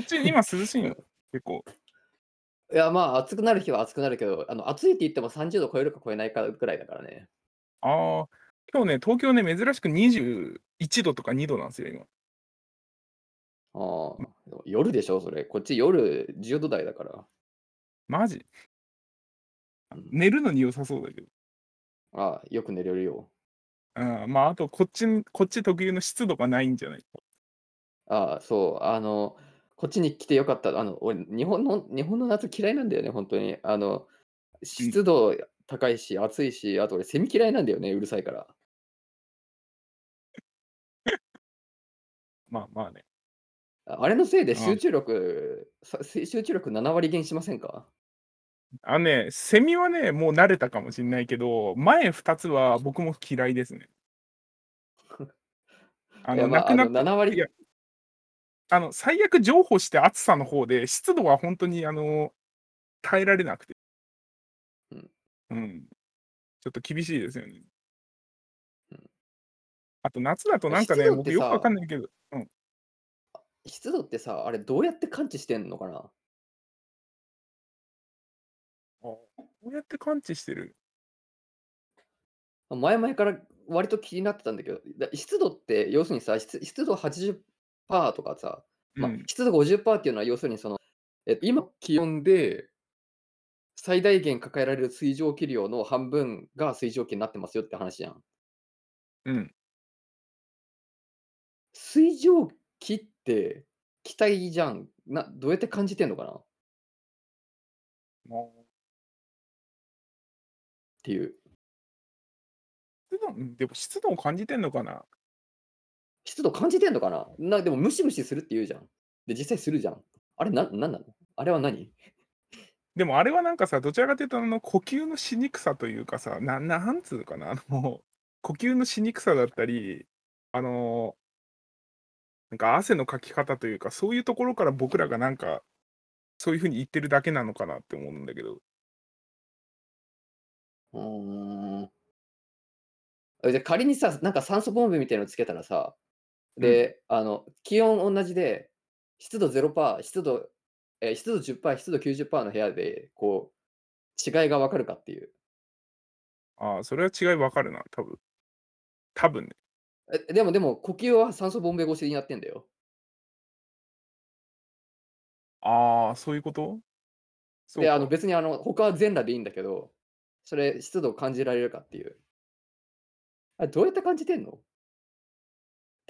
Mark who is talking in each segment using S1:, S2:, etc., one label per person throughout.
S1: こっち今涼しいの、結構。
S2: いや、まあ、暑くなる日は暑くなるけど、あの、暑いって言っても30度超えるか超えないかぐらいだからね。
S1: ああ、今日ね、東京ね、珍しく21度とか2度なんですよ、今。
S2: ああ、夜でしょ、それ。こっち夜10度台だから。
S1: マジ？
S2: うん。
S1: 寝るのに良さそうだけど。
S2: ああ、よく寝れるよ。
S1: ああ、まあ、あとこっちんこっち特有の湿度がないんじゃない？
S2: ああ、そう、あの、こっちに来てよかった。あの、俺、日本の日本の夏嫌いなんだよね、ほんとに。あの、
S1: うん。
S2: 湿度高いし、暑いし、あと俺セミ嫌いなんだよね、うるさいから。
S1: まあまあね。
S2: ああれのせいで。集中力、さ集中力7割減しませんか？
S1: あのね、セミはね、もう慣れたかもしんないけど、前2つは僕も嫌いですね。あ
S2: いや、
S1: の、なくなった
S2: 7割
S1: いやあの、最悪譲歩して暑さの方で、湿度はほんとにあの、耐えられなくて。
S2: うん。
S1: うん。ちょっと厳しいですよね。
S2: うん。
S1: あと夏だと
S2: え、
S1: なんかね、
S2: 湿度って
S1: 僕よくわか
S2: さ
S1: んないけどうん。
S2: あ、湿度ってさ、あれどうやって感知してんのかな？
S1: ああ、どうやって感知してる？
S2: あ、前々から割と気になってたんだけど、だ湿度って要するにさ、しつ湿度80%とかさ、ま、
S1: うん。
S2: 湿度50%っていうのは要するにその、えっと、今気温で最大限抱えられる水蒸気量の半分が水蒸気になってますよって話じゃん。
S1: うん。
S2: 水蒸気って気体じゃん。などうやって感じてんのかな？
S1: ああ。
S2: っていう。
S1: でも湿度を感じてんのかな？
S2: 湿度感じてんのかな？な、でもムシムシするって言うじゃん。で、実際するじゃん。あれ、ななんなの？あれは何？
S1: でもあれはなんかさ、どちらかというとあの、呼吸のしにくさというかさ、ななんつうかな、あの、呼吸のしにくさだったり、あのなんか汗のかき方というか、そういうところから僕らがなんか、そういう風に言ってるだけなのかなって思うんだけど。
S2: うーん。え、じゃ、仮にさ、なんか酸素ボンベみたいのつけたらさ、
S1: うん。
S2: で、あの、気温おんなじで、湿度0%、湿度え、湿度10%、湿度90%の部屋で、こう、違いが分かるかっていう。
S1: ああ、それは違い分かるな、多分。多分ね。
S2: え、でもでも、呼吸は酸素ボンベ越しにやってんだよ。
S1: ああ、そういうこと？そう
S2: で、あの、
S1: か。
S2: 別にあの、他は全裸でいいんだけど、それ湿度を感じられるかっていう。あれ、どうやって感じてんの？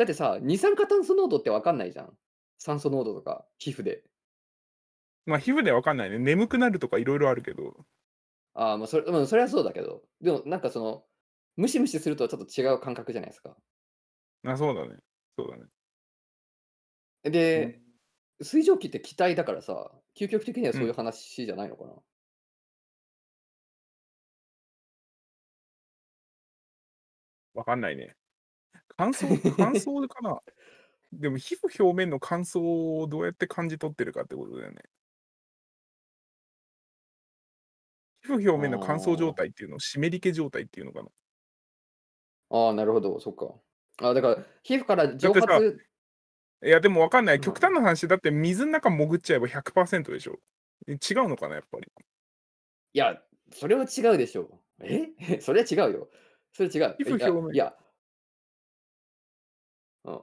S2: だってさ、二酸化炭素濃度って分かんないじゃん。酸素濃度とか、皮膚で。
S1: ま、皮膚では分かんないね。眠くなるとか色々あるけど。
S2: ああ、ま、それうん、それはそうだけど、でもなんかその、ムシムシするとちょっと違う感覚じゃないすか。
S1: あ、そうだね。そうだね。
S2: で、
S1: ん。
S2: 水蒸気って気体だからさ、究極的にはそういう
S1: うん。
S2: 話じゃないのかな？
S1: 分かんないね。乾燥乾燥かな？でも皮膚表面の乾燥をどうやって感じ取ってるかってことだよね。皮膚表
S2: あ
S1: 面の乾燥状
S2: あ。
S1: 態っていうのを湿り気状態っていうのかな。
S2: ああ、なるほど、そっか。あ、だから皮膚から蒸
S1: だってさ
S2: 発
S1: いや、でも分かんない。
S2: うん。
S1: 極端な話、だって水ん中潜っちゃえば100%でしょ。え、違うのかな、やっぱり。
S2: いや、それは違うでしょ。え？それは違うよ。それ違う。
S1: 皮膚
S2: いや
S1: 表面
S2: いや。うん。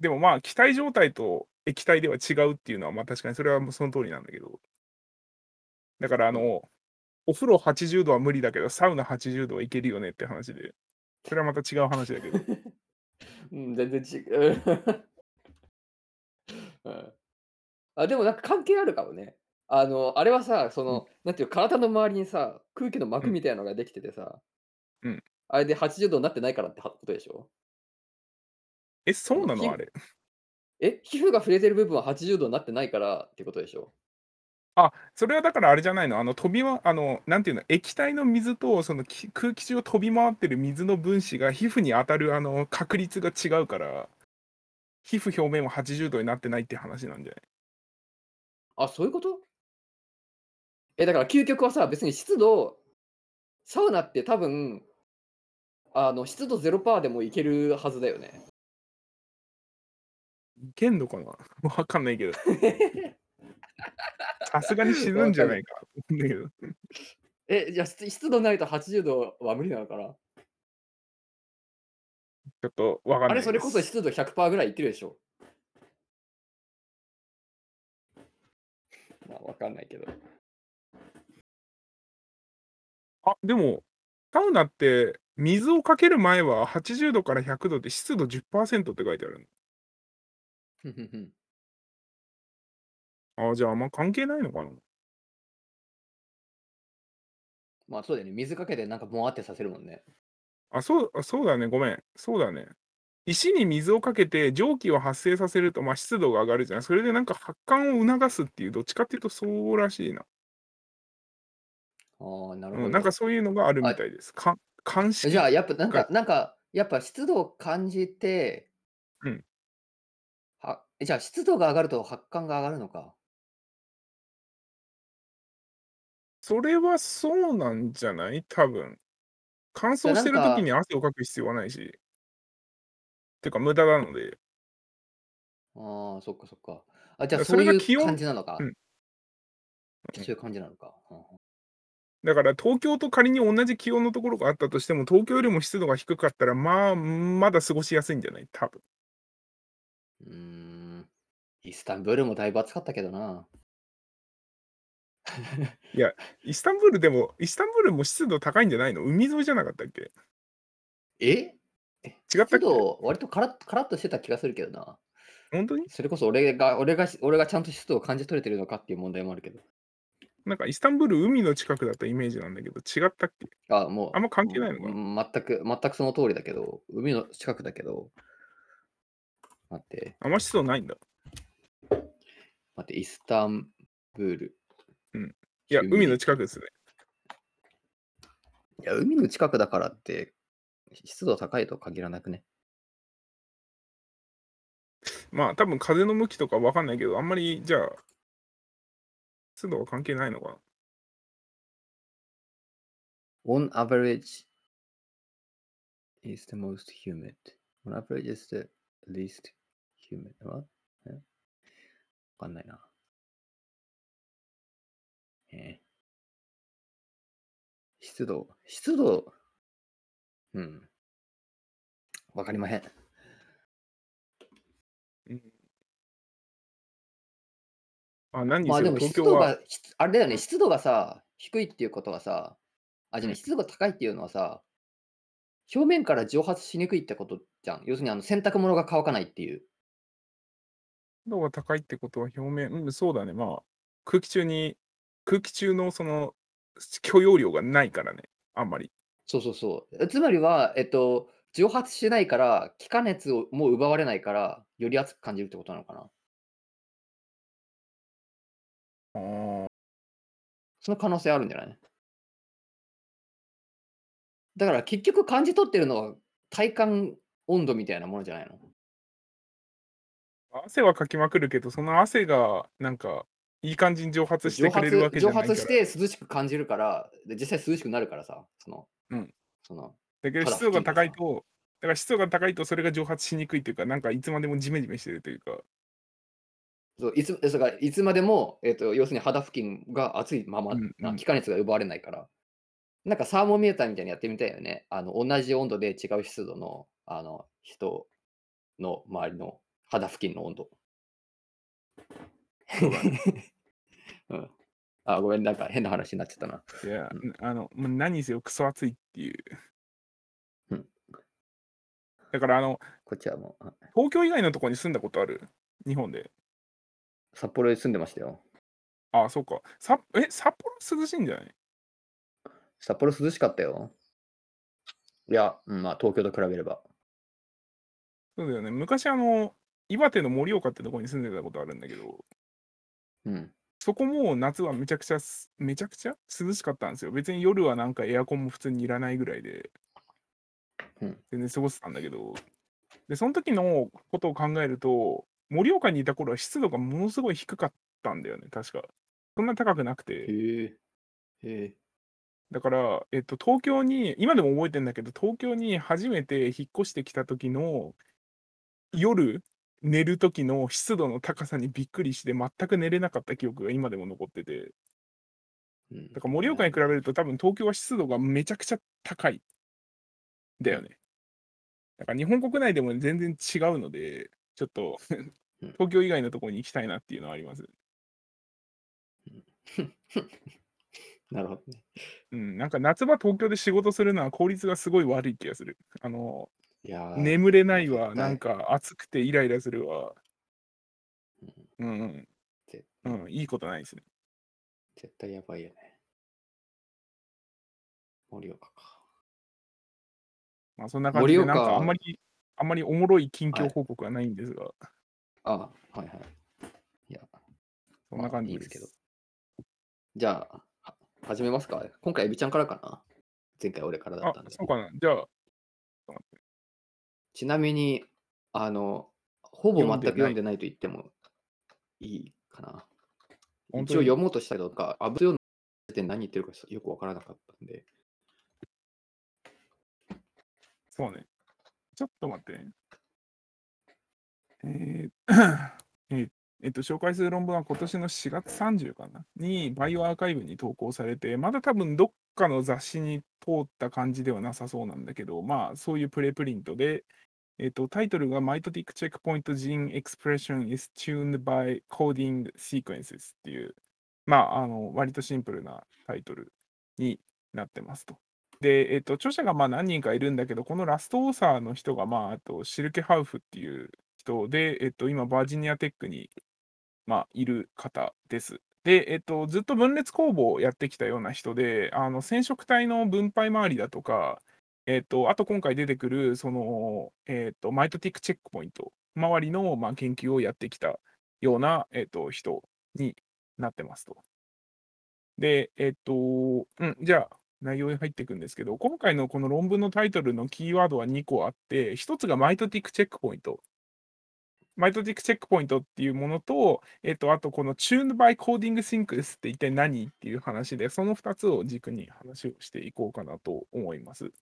S1: でも、まあ、気体状態と液体では違うっていうのは、ま、確かにそれはもうその通りなんだけど。だからあ
S2: うん。
S1: の、お風呂80度は無理だけど、サウナ80度はいけるよねって話で、それはまた違う話だけど。
S2: うん、全然ちう うん。あ、でもなんか関係あるかもね。あの、あれはさ、そ
S1: うん。
S2: の、なんていう、体の周りにさ、空気の
S1: うん。
S2: 膜みたいなのができててさ
S1: うん。
S2: あれで80度になってないからってはことでしょ？
S1: え、そうなの？あ
S2: ひ
S1: れ。
S2: え、皮膚が触れてる部分は80度になってないからってことでしょ？
S1: あ、それはだからあれじゃないの、あの、飛びまあの、なんていうの、液体の水とその、き空気中を飛び回ってる水の分子が皮膚に当たるあの、確率が違うから皮膚表面は80度になってないって話なんじゃない？
S2: あ、そういうこと？え、だから究極はさ、別に湿度サウナって多分あの、湿度0%でもいけるはずだよね。
S1: いけんのかな？わかんないけど。さすがに死ぬんじゃないか。だけど。
S2: え、じゃあ、湿湿度ないと80度は無理なのかな？
S1: ちょっとわかんないです。
S2: あれ、それこそ湿度100%ぐらいいってるでしょ。まあ、わかんないけど。
S1: あ、でも、サウナって水をかける前は80度から100度で湿度10%って書いてある
S2: ふんふんふん。
S1: の。あ、じゃああんま関係ないのかな？
S2: まあ、そうだよね。水かけてなんかもわってさせるもんね。
S1: あ、そうあ、そうだね、ごめん。そうだね。石に水をかけて蒸気を発生させると、まあ、湿度が上がるじゃん。それでなんか発汗を促すっていう、どっちかっていうとそうらしいな。
S2: ああ、なるほど。
S1: うん、なんかそういうのがあるみたいです。か監視
S2: じゃあ、やっぱなん
S1: が
S2: か、なんか、やっぱ湿度を感じて、
S1: うん。
S2: はじゃあ、湿度が上がると発汗が上がるのか？
S1: それはそうなんじゃない？多分。乾燥してる時
S2: か
S1: に汗をかく必要はないし。てか無駄なので。
S2: ああ、そっかそっか。あ、じゃあ、
S1: だそ
S2: そういう
S1: れが気温
S2: 感じなのか？
S1: うん。うん。
S2: そういう感じなのか。はんはん
S1: だから東京と仮に同じ気温のところがあったとしても、東京よりも湿度が低かったら、まあ、まだ過ごしやすいんじゃない？多分。
S2: うーん。イスタンブールもだいぶ暑かったけどな。
S1: いや、イスタンブールでもイスタンブールも湿度高いんじゃないの？海沿いじゃなかったっけ？
S2: え？え、
S1: 違ったっけ？
S2: 割とカラッカラッとしてた気がするけどな。
S1: ほんとに？
S2: それこそ俺が俺が俺がちゃんと湿度を感じ取れてるのかっていう問題もあるけど。
S1: なんかイスタンブール、海の近くだったイメージなんだけど、違ったっけ？
S2: あ、も
S1: あんま関係
S2: う、
S1: ないのかな？
S2: ん、全く全くその通りだけど、海の近くだけど。待って。
S1: あんま湿度ないんだ。
S2: 待って、イスタンブール。
S1: うん。いや、海の近くですね。
S2: いや、海の近くだからって、湿度高いと限らなくね？
S1: まあ、多分風の向きとかわかんないけど、あんまりじゃあ湿度は関係ないのかな
S2: ？On average is the most humid. On average is the least humid. What? かんないな。ええ。湿度湿度うん。わかりまへん。
S1: うん。あ、何に
S2: まあ、でも湿度が、しあれだよね、湿度がさ、低いっていうことはさあ、じゃ湿度が高いっていうのはさ表面から蒸発しにくいってことじゃん。要するにあの洗濯物が乾かないっていう。
S1: 湿度が高いってことは表面うん、そうだね、まあ、空気中に空気中のその許容量がないからね、あんまり。
S2: そうそうそう。え、つまりは、えっと、蒸発しないから、気化熱をも奪われないから、より熱く感じるってことなのかな？
S1: ああ。
S2: その可能性あるんじゃない？だから結局感じ取ってるのは、体感温度みたいなものじゃないの？
S1: 汗はかきまくるけど、その汗がなんか、いい感じに蒸発して
S2: 蒸
S1: くれるわけじゃないから。
S2: 発して涼しく感じるから、で、実際涼しくなるからさ、その
S1: うん。
S2: その、
S1: だけど湿度が。高いとだから湿度が高いとそれが蒸発しにくいというか、なんかいつまでもジメジメしてるというか。
S2: そう、いつだからいつまでも、えっと、要するに肌付近が熱いまま
S1: うんう。
S2: なん気化熱が奪われないから。なんかサーモメーターみたいにやってみたいよね。あの、同じ温度で違う湿度の、あの、人の周りの肌付近の温度。
S1: そ う
S2: ん。あ、ごめん、なんか変な話になっちゃったな。
S1: いや、
S2: うん。
S1: あの、もう何にせよクソ暑いっていう。
S2: うん。
S1: だからあの
S2: こっちはもう、はい。
S1: 東京以外のとこに住んだことある？日本で。
S2: 札幌に住んでましたよ。
S1: ああ、そうか。さえ、札幌涼しいんじゃない？
S2: 札幌涼しかったよ。いや、うん、まあ、東京と比べれば。
S1: そうだよね。昔あの、岩手の盛岡ってとこに住んでたことあるんだけど
S2: うん。
S1: そこも夏はめちゃくちゃすめちゃくちゃ？涼しかったんですよ。別に夜はなんかエアコンも普通にいらないぐらいで
S2: うん。
S1: 全然過ごせたんだけど、で、そん時のことを考えると、盛岡にいた頃は湿度がものすごい低かったんだよね、確か。そんな高くなくて。
S2: へえ。へえ。
S1: だから、えっと、東京に今でも覚えてんだけど、東京に初めて引っ越してきた時の夜、寝る時の湿度の高さにびっくりして全く寝れなかった記憶が今でも残ってて。
S2: うん、
S1: だから盛岡に比べると多分東京は湿度がめちゃくちゃ高い。だよね。だから日本国内でも全然違うので、ちょっと
S2: うん
S1: 東京以外のところに行きたいなっていうのはあります。
S2: なるほどね。
S1: うん、なんか夏場東京で仕事するのは効率がすごい悪い気がする。あの、
S2: いやー
S1: 眠れないわ、なんか暑くてイライラするわ。
S2: うん
S1: うん、
S2: ぜ
S1: うん、うん、いいことないですね。
S2: 絶対やばいよね。盛岡か。
S1: まあそんな感じで、なんかあんまり、あんまりおもろい近況報告はないんですが、
S2: あはいはい。いや、
S1: そんな感じ
S2: まあいい
S1: です。
S2: ですけど。じゃあ、は始めますか。今回、エビちゃんからかな。前回俺からだ
S1: あ
S2: ったん、で
S1: そ。うかな。じゃあ、
S2: ちなみに、あの、ほぼ全く
S1: 読んでない
S2: 読んでないと言ってもいいかな。
S1: 本
S2: 一応読もうとしたけど、か、あぶ読んで何言ってるかよくわからなかったんで。
S1: そうね。ちょっと待ってね。えー えーえっと、紹介する論文は今年の4月30かな？にバイオアーカイブに投稿されて、まだ多分どっかの雑誌に通った感じではなさそうなんだけど、まあそういうプレプリントで、えっと、タイトルが Mitotic Checkpoint Gene Expression is tuned by Coding Sequences っていう、まあ、あの割とシンプルなタイトルになってますと。で、えっと、著者がまあ何人かいるんだけど、このラストオーサーの人が、まあ、あとシルケ・ハウフっていう人で、えっと、今、バージニアテックに、まあ、いる方です。で、えっと、ずっと分裂工房をやってきたような人で、あの染色体の分配周りだとか、えっと、あと今回出てくる、その、えっと、マイトティックチェックポイント周りの、まあ、研究をやってきたような、えっと、人になってますと。で、えっと、うん、じゃあ、内容に入っていくんですけど、今回のこの論文のタイトルのキーワードは2個あって、1つがマイトティックチェックポイント。マイトティックチェックポイントっていうものと、えっと、あとこの Tuned by Coding Syncs って一体何っていう話で、その2つを軸に話をしていこうかなと思います。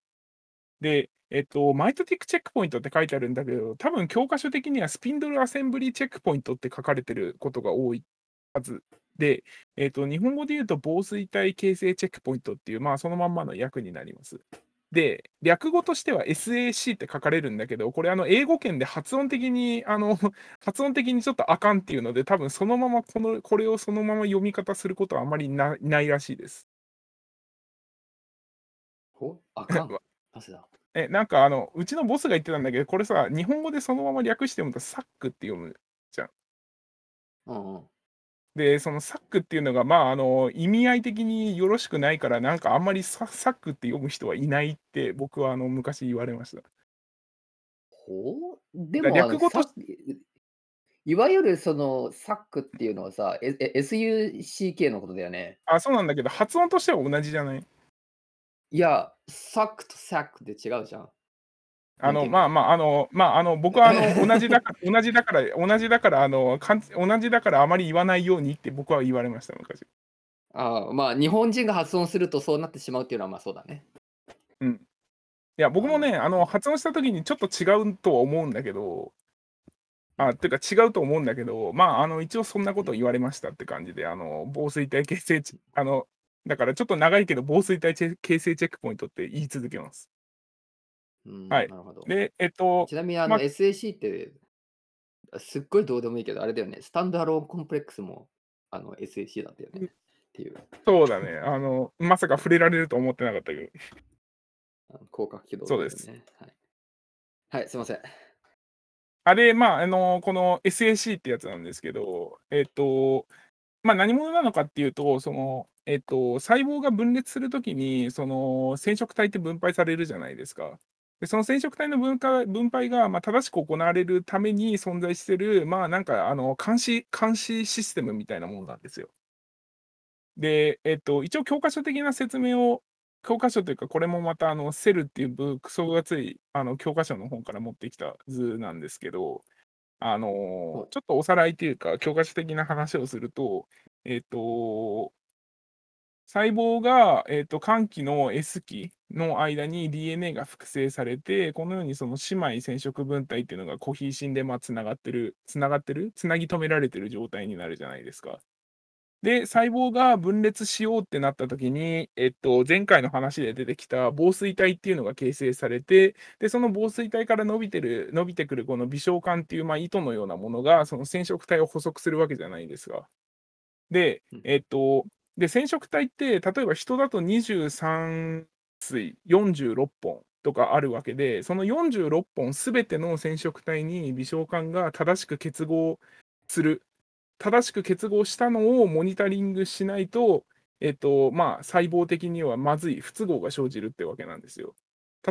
S1: で、えっと、マイトティックチェックポイントって書いてあるんだけど、多分教科書的にはスピンドルアセンブリーチェックポイントって書かれてることが多いはずで、えっと、日本語で言うと防水体形成チェックポイントっていう、まあそのまんまの訳になります。で、略語としては SAC って書かれるんだけど、これあの英語圏で発音的に、あの、発音的にちょっとあかんっていうので、多分そのままこの、これをそのまま読み方することはあまりなないらしいです。
S2: ほ？あかん？なぜだ
S1: え、なんかあの、うちのボスが言ってたんだけど、これさ、日本語でそのまま略して読むとサックって読む。
S2: うんうん。
S1: で、そのサックっていうのが、まあ、あの、意味合い的によろしくないから、なんかあんまりササックって読む人はいないって、僕はあの昔言われました。
S2: ほう？で
S1: だ
S2: もあの
S1: 略語と
S2: サいわゆるそのサックっていうのはさ、ええ SUCK のことだよね。
S1: あ、そうなんだけど、発音としては同じじゃない？
S2: いや、サックとサックって違うじゃん。
S1: あの、まあまあ、あの、まあ、あの、僕はあの、同じだから、同じだから、同じだから、あの、かん同じだからあまり言わないようにって僕は言われました、昔。
S2: ああまあ、日本人が発音するとそうなってしまうっていうのはまあそうだね。
S1: うん。いや、僕もね、あの、発音した時にちょっと違うとは思うんだけど、あ、っていうか違うと思うんだけど、まあ、あの、一応そんなことを言われましたって感じで、あの、防水体形成チ、あの、だからちょっと長いけど、防水体形成チェックポイントって言い続けます。
S2: うん、
S1: はい
S2: なるほど。
S1: で、えっと
S2: ち、なみにあの、
S1: まあ
S2: SAC って、すっごいどうでもいいけど、あれだよね、スタンドアローンコンプレックスもあの SAC だったよね。っていう、
S1: そうだね、あの、まさか触れられると思ってなかったけど、
S2: 広角機動
S1: そうです。
S2: はい、はい、すいません。
S1: あれ、まあ、あの、この SAC ってやつなんですけど、えっと、まあ、何者なのかっていうと、その、えっと、細胞が分裂するときに、その染色体って分配されるじゃないですか。でその染色体の分化分配が、まあ、正しく行われるために存在してる、まあ、なんか、あの、監視、監視システムみたいなものなんですよ。で、えっと、一応教科書的な説明を、教科書というか、これもまた、あの、セルっていうブックソがつい、あの、教科書の本から持ってきた図なんですけど、あのちょっとおさらいというか、教科書的な話をすると、えっと、細胞が、えっと、間期の S 期の間に DNA が複製されて、このようにその姉妹染色分体っていうのがコヒーシンで、ま、繋がってる繋がってる、繋ぎ止められてる状態になるじゃないですか。で、細胞が分裂しようってなった時に、えっと、前回の話で出てきた紡錘体っていうのが形成されて、で、その紡錘体から伸びてる伸びてくるこの微小管っていう、ま、糸のようなものが、その染色体を補足するわけじゃないですか。で、
S2: うん。
S1: えっと、で、染色体って、例えば人だと23対46本とかあるわけで、その46本全ての染色体に微小管が正しく結合する正しく結合したのをモニタリングしないと、えっと、まあ、細胞的にはまずい、不都合が生じるってわけなんですよ。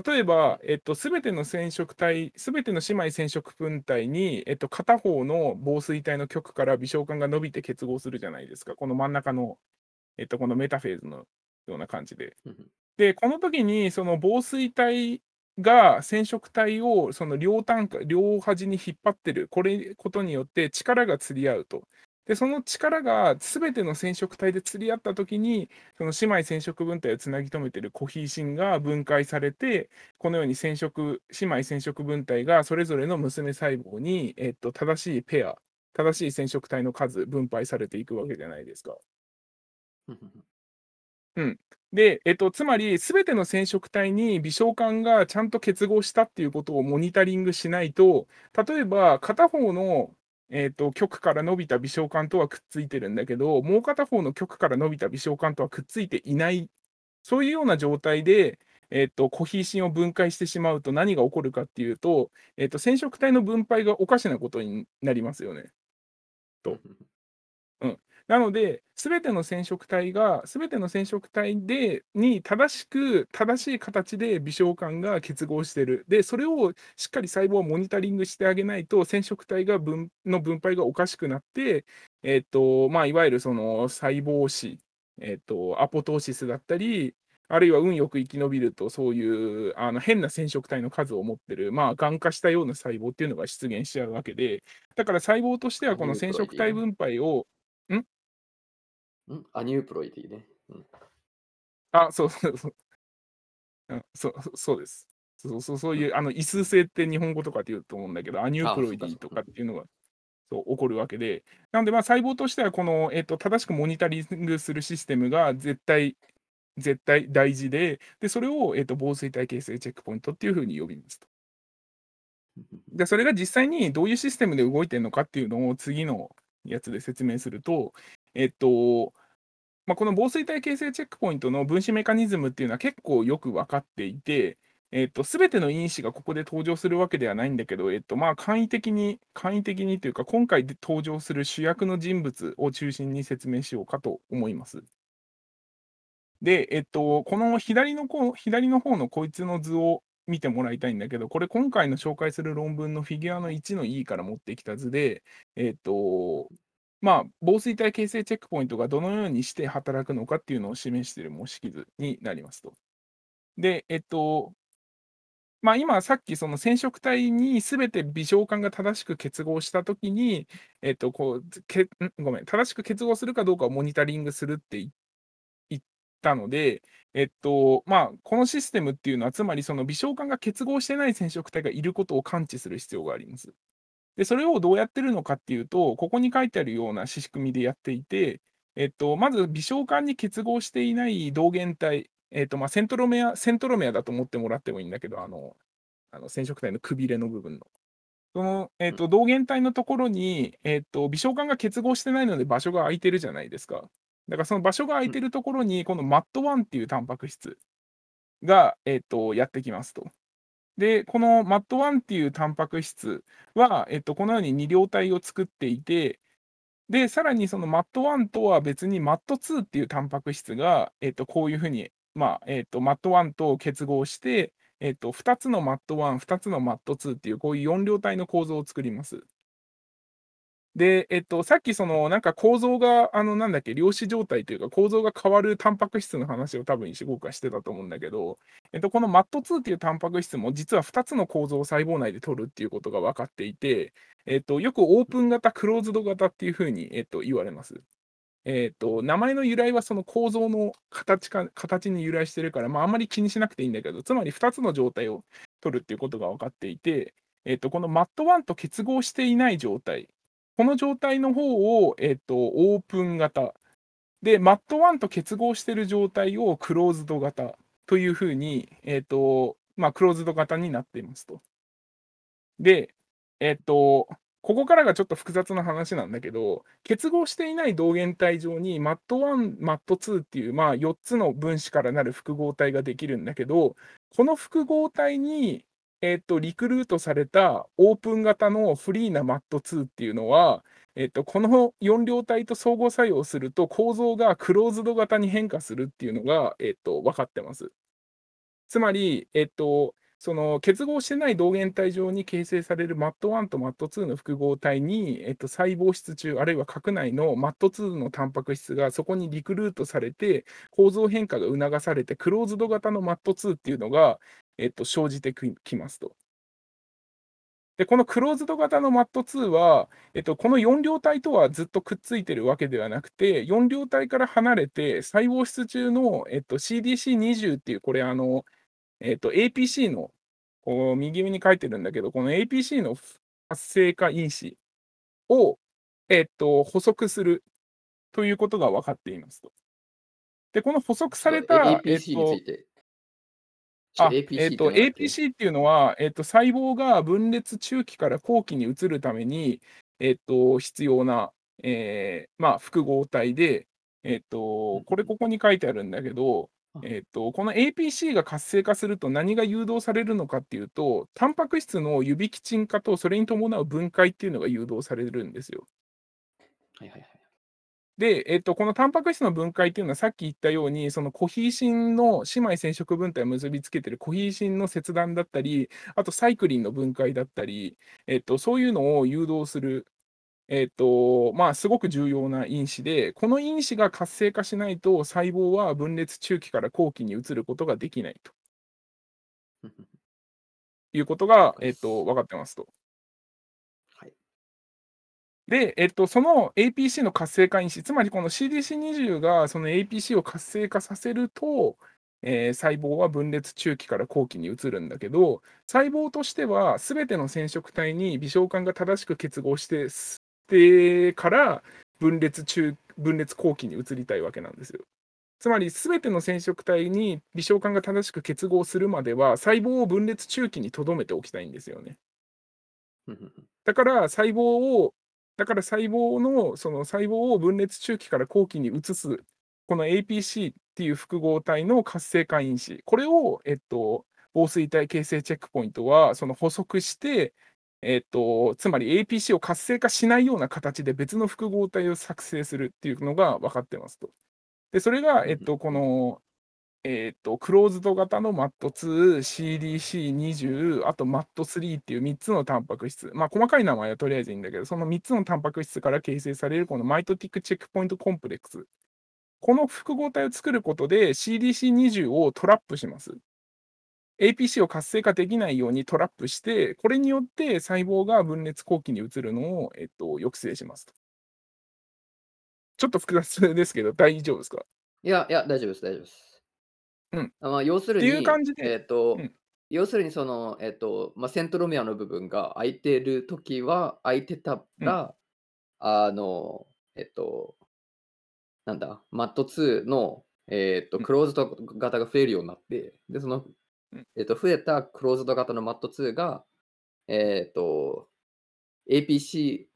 S1: 例えば、えっと、全ての染色体全ての姉妹染色分体に、えっと、片方の紡錘体の極から微小管が伸びて結合するじゃないですか。この真ん中の、えっと、このメタフェーズのような感じで。で、この時にその紡錘体が染色体をその両端か両端に引っ張ってる、これことによって力が釣り合うと。で、その力が全ての染色体で釣り合った時に、その姉妹染色分体を繋ぎ止めてるコヒーシンが分解されて、このように染色姉妹染色分体がそれぞれの娘細胞に、えっと、正しいペア、正しい染色体の数、分配されていくわけじゃないですか。うん。で、えっと、つまり全ての染色体に微小管がちゃんと結合したっていうことをモニタリングしないと、例えば片方の、えっと、極から伸びた微小管とはくっついてるんだけど、もう片方の極から伸びた微小管とはくっついていない、そういうような状態で、えっと、コヒーシンを分解してしまうと何が起こるかっていうと、えっと、染色体の分配がおかしなことになりますよね。と。なので、全ての染色体が全ての染色体でに正しく正しい形で微小管が結合してる。で、それをしっかり細胞はモニタリングしてあげないと、染色体が分の分配がおかしくなって、えっと、まあ、いわゆるその細胞死、えっと、アポトーシスだったり、あるいは運よく生き延びると、そういうあの変な染色体の数を持ってる、まあ、癌化したような細胞っていうのが出現しちゃうわけで、だから細胞としてはこの染色体。分配をん？
S2: ん？ aneuploidy ね。うん。
S1: あ、そう そうそう。うん、そうそそうです。そうそう、そう
S2: うん。
S1: いうあの異数性って日本語とかで言うと思うんだけど、アニュー
S2: ああ、
S1: プロイディと
S2: かそっ
S1: ていうのが、そう、起こるわけで、なので、ま、細胞としてはこの、えっと、正しくモニタリングするシステムが絶対絶対大事で、で、それを、えっと、紡錘体形成チェックポイントっていう風に呼びますと。で、それが実際にどういうシステムで動いてんのかっていうのを次のやつで説明すると、えっと、ま、この紡錘体形成チェックポイントの分子メカニズムっていうのは結構よく分かっていて、えっと、全ての因子がここで登場するわけではないんだけど、えっと、まあ、簡易的に簡易的にというか、今回で登場する主役の人物を中心に説明しようかと思います。で、えっと、この左のこう左の方のこいつの図を見てもらいたいんだけど、これ今回の紹介する論文のフィギュアの1の E から持ってきた図で、えっと、まあ、紡錘体形成チェックポイントがどのようにして働くのかっていうのを示している模式図になりますと。で、えっとま、今さっきその染色体に全て微小管が正しく結合した時に、えっと、こう、け、ごめん、正しく結合するかどうかをモニタリングするって言ったので、えっと、まあ、このシステムっていうのは、つまりその微小管が結合してない染色体がいることを感知する必要があります。で、それをどうやってるのかっていうと、ここに書いてあるようなし仕組みでやっていて、えっと、まず微小管に結合していない同源体、えっと、ま、セントロメアセントロメアだと思ってもらってもいいんだけど、あのあの染色体のくびれの部分の。その、えっ
S2: うん。
S1: と、同源体のところに、えっと、微小管が結合してないので場所が空いてるじゃないですか。だからその場所が空
S2: うん。
S1: いてるところに、この MAT1 っていうタンパク質が、えっと、やってきますと。で、この MAT1 っていうタンパク質は、えっと、このように2両体を作っていて、で、さらにその MAT1 とは別に MAT2 っていうタンパク質が、えっと、こういうふうに、まあ、えっと、MAT1 と結合して、えっと、2つの MAT1、2つの MAT2 っていうこういう4両体の構造を作ります。で、えっと、さっきそのなんか構造が、あの、なんだっけ、量子状態というか、構造が変わるタンパク質の話を多分1号かしてたと思うんだけど、えっと、この MAT2 っていうタンパク質も実は2つの構造を細胞内で取るっていうことが分かっていて、えっと、よくオープン型、クローズド型っていう風に、えっと、言われます。えっと、名前の由来はその構造の形か形に由来してるから、まあ、あんまり気にしなくていいんだけど、つまり2つの状態を取るっていうことが分かっていて、えっと、この MAT1 と結合していない状態、この状態の方を、えっと、オープン型、で、MAT1 と結合している状態をクローズド型というふうに、えっと、まあ、クローズド型になっていますと。で、えっと、ここからがちょっと複雑な話なんだけど、結合していない同源体上に MAT1、MAT2 っていう、まあ、4つの分子からなる複合体ができるんだけど、この複合体に、えっと、リクルートされたオープン型のフリーな MAT2 っていうのは、えっと、この4両体と相互作用すると構造がクローズド型に変化するっていうのが、えっと、分かってます。つまり、えっと、その結合してない同源体上に形成される MAT1 と MAT2 の複合体に、えっと、細胞質中、あるいは核内の MAT2 のタンパク質がそこにリクルートされて、構造変化が促されて、クローズド型の MAT2 っていうのが、えっと、生じてきますと。で、このクローズド型の MAT2 は、えっと、この4両体とはずっとくっついてるわけではなくて、4両体から離れて、細胞質中の、えっと、CDC20 っていう、これ、あの、えっと、APC の、こう右上に書いてるんだけど、この APC の活性化因子を、えっと、補足するということが分かっていますと。で、この補足された、
S2: え APC について。
S1: あ、
S2: APC
S1: えっと、
S2: ってなんだっけ
S1: APC っていうのは、えっと、細胞が分裂中期から後期に移るために、えっと、必要な、えーまあ、複合体で、えっと、これここに書いてあるんだけど、
S2: あ
S1: えっと、この APC が活性化すると何が誘導されるのかっていうと、タンパク質の指キチン化とそれに伴う分解っていうのが誘導されるんですよ。
S2: はいはいはい。
S1: で、えっと、このタンパク質の分解っていうのはさっき言ったように、そのコヒーシンの姉妹染色分体を結びつけてるコヒーシンの切断だったり、あとサイクリンの分解だったり、えっと、そういうのを誘導する、えっと、まあ、すごく重要な因子で、この因子が活性化しないと細胞は分裂中期から後期に移ることができないということが、えっと、分かってますと。
S2: はい。
S1: で、えっと、その APC の活性化因子、つまりこの CDC20 がその APC を活性化させると、えー細胞は分裂中期から後期に移るんだけど、細胞としてはすべての染色体に微小管が正しく結合してしてから分裂中、分裂後期に移りたいわけなんですよ。つまり、すべての染色体に微小管が正しく結合するまでは、細胞を分裂中期に留めておきたいんですよね。だから細胞を、だから細胞の、その細胞を分裂中期から後期に移す、この APC っていう複合体の活性化因子、これを、えっと、防水体形成チェックポイントは、その補足して、えっと、つまり APC を活性化しないような形で別の複合体を作成するっていうのが分かってますと。で、それが、えっと、この、えっと、クローズド型の MAT2、CDC20、あと MAT3 っていう3つのタンパク質。まあ、細かい名前はとりあえずいいんだけど、その3つのタンパク質から形成されるこのマイトティックチェックポイントコンプレックス。この複合体を作ることで CDC20 をトラップします。APC を活性化できないようにトラップして、これによって細胞が分裂後期に移るのを、えっと、抑制しますと。ちょっと複雑ですけど、大丈夫ですか？
S2: いやいや、大丈夫です、大丈夫です。
S1: うん。
S2: あまあ、要する
S1: って
S2: に、
S1: いう感じで
S2: えっと、
S1: うん。
S2: 要するにその、えっと、まあ、セントロメアの部分が空いてるときは、空いてたら、あの、えっと、なんだ、マット2の、えっと、
S1: うん。
S2: クローズド型が増えるようになって、で、その
S1: うん、
S2: えっと、増えたクローズド型のマット2が、えっと、APC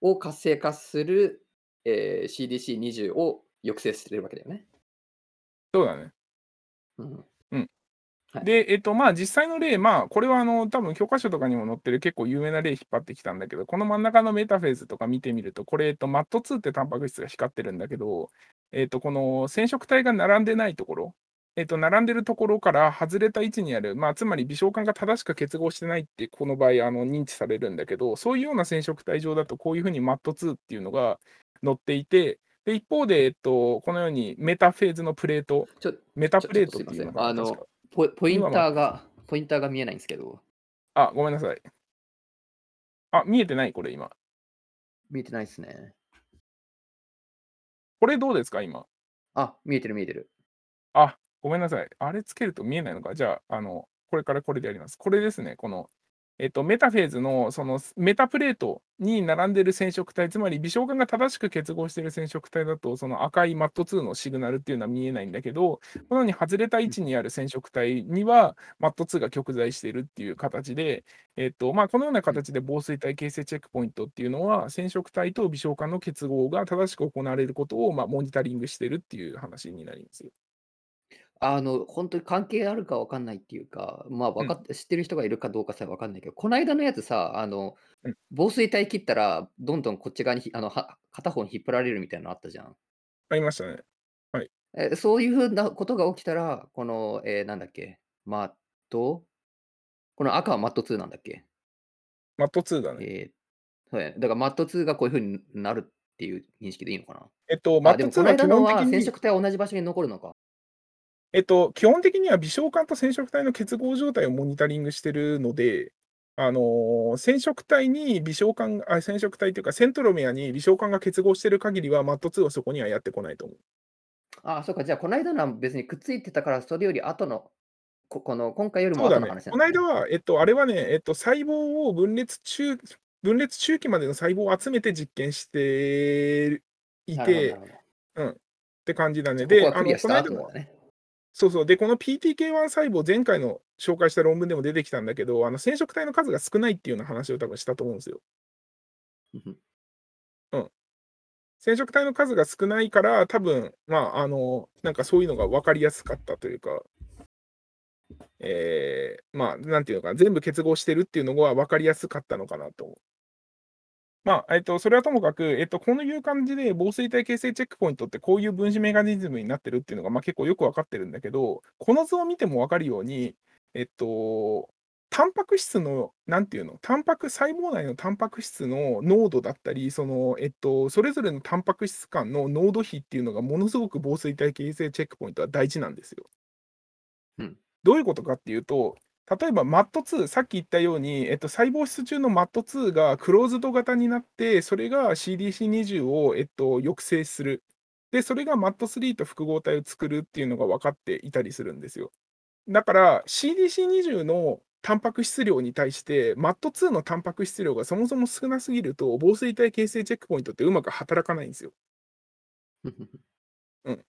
S2: を活性化する、えー CDC20 を抑制してるわけだよね。
S1: そうだね。
S2: うん。はい。
S1: で、えっと、まあ、実際の例、まあ、これはあの、多分教科書とかにも載ってる結構有名な例引っ張ってきたんだけど、この真ん中のメタフェーズとか見てみると、これ、えっと、MAT2 ってタンパク質が光ってるんだけど、えっと、この染色体が並んでないところ、えっと、並んでるところから外れた位置にある、まあ、つまり微小管が正しく結合してないって、この場合、あの認知されるんだけど、そういうような染色体上だと、こういうふうに MAT2 っていうのが載っていて、で一方で、えっと、このようにメタフェーズのプレート、
S2: ちょ
S1: メタプレートって
S2: い
S1: うの
S2: あのポポイン
S1: 今
S2: ターが、ポインターが見えないんですけど、
S1: あ、ごめんなさい。あ、見えてないこれ今。
S2: 見えてないですね。
S1: これどうですか？今？
S2: あ、見えてる見えてる。
S1: あ、ごめんなさい。あれつけると見えないのか。じゃあ、あの、これからこれでやります。これですね、この、えっと、メタフェーズのそのメタプレートに並んでる染色体、つまり微小管が正しく結合している染色体だと、その赤い MAT2 のシグナルっていうのは見えないんだけど、このように外れた位置にある染色体には MAT2 が極在してるっていう形で、えっと、まあ、このような形で紡錘体形成チェックポイントっていうのは、染色体と微小管の結合が正しく行われることを、まあ、モニタリングしてるっていう話になりますよ。
S2: あの、ほんとに関係あるかわかんないっていうか、まあ、
S1: うん。
S2: わかって知ってる人がいるかどうかさえわかんないけど、こないだのやつさ、あの、
S1: うん。
S2: 紡錘体切ったら、どんどんこっち側にひあの、は片方に引っ張られるみたいなのあったじゃん。
S1: ありましたね。はい。
S2: え、そういう風なことが起きたら、この、ええ、なんだっけ、マット？この赤は MAT2 なんだっけ
S1: ？MAT2 だね。
S2: ええ、そうやね。だから MAT2 がこういう風になるっていう認識でいいのかな？
S1: えっと、
S2: あ、でも
S1: MAT2
S2: こな
S1: は基
S2: いだのは
S1: 本的に
S2: 染色体は同じ場所に残るのか。
S1: えっと、基本的には微小管と染色体の結合状態をモニタリングしてるので、あの、染色体に微小管あ、染色体というか、セントロメアに微小管が結合してる限りは、MAT2 はそこにはやってこないと思う。
S2: ああ、そっか、じゃあこないだのは別にくっついてたから、それより後の、ここの今回よりも後の
S1: そうだね。こ
S2: 話なんだね。
S1: ないだは、えっと、あれはね、えっと、細胞を分裂中分裂中期までの細胞を集めて実験してい
S2: なるほどな
S1: て、
S2: るほど。
S1: うん、って感じだね。
S2: ここ
S1: で、
S2: はクリアした
S1: この
S2: 後なんだね。
S1: そうそう。で、この PTK1 細胞、前回の紹介した論文でも出てきたんだけど、あの、染色体の数が少ないっていうような話を多分したと思うんですよ。うん。染色体の数が少ないから、多分、まあ、あの、なんかそういうのが分かりやすかったというかええ、まあ、なんていうのかな、全部結合してるっていうのが分かりやすかったのかなと。まあ、えっと、それはともかく、えっと、このいう感じで、紡錘体形成チェックポイントってこういう分子メカニズムになってるっていうのが、ま、結構よく分かってるんだけど、この図を見ても分かるように、えっと、タンパク質の、なんていうの、タンパク細胞内のタンパク質の濃度だったり、その、えっと、それぞれのタンパク質間の濃度比っていうのがものすごく紡錘体形成チェックポイントは大事なんですよ。
S2: うん。
S1: どういうことかっていうと、例えば MAT2、さっき言ったように、えっと、細胞質中の MAT2 がクローズド型になって、それが CDC20 を、えっと、抑制する。で、それが MAT3 と複合体を作るっていうのが分かっていたりするんですよ。だから、CDC20 のタンパク質量に対して、MAT2 のタンパク質量がそもそも少なすぎると、紡錘体形成チェックポイントってうまく働かないんすよ。うん。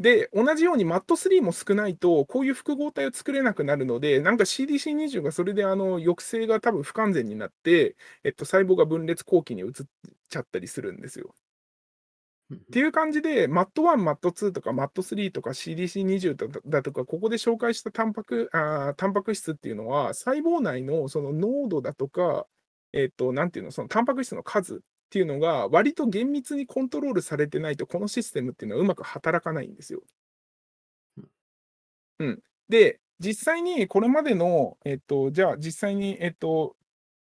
S1: で、同じように MAT3 も少ないと、こういう複合体を作れなくなるので、なんか CDC20 がそれであの、抑制が多分不完全になって、えっと、細胞が分裂後期に移っちゃったりするんですよ。っていう感じで、MAT1、MAT2 とか MAT3 とか CDC20 だとか、ここで紹介したタンパクああ、タンパク質っていうのは、細胞内のその濃度だとか、えっと、なんていうの、そのタンパク質の数っていうのが、割と厳密にコントロールされてないと、このシステムっていうのはうまく働かないんですよ。
S2: うん。
S1: うん。で、実際にこれまでの、えっと、じゃあ実際に、えっと、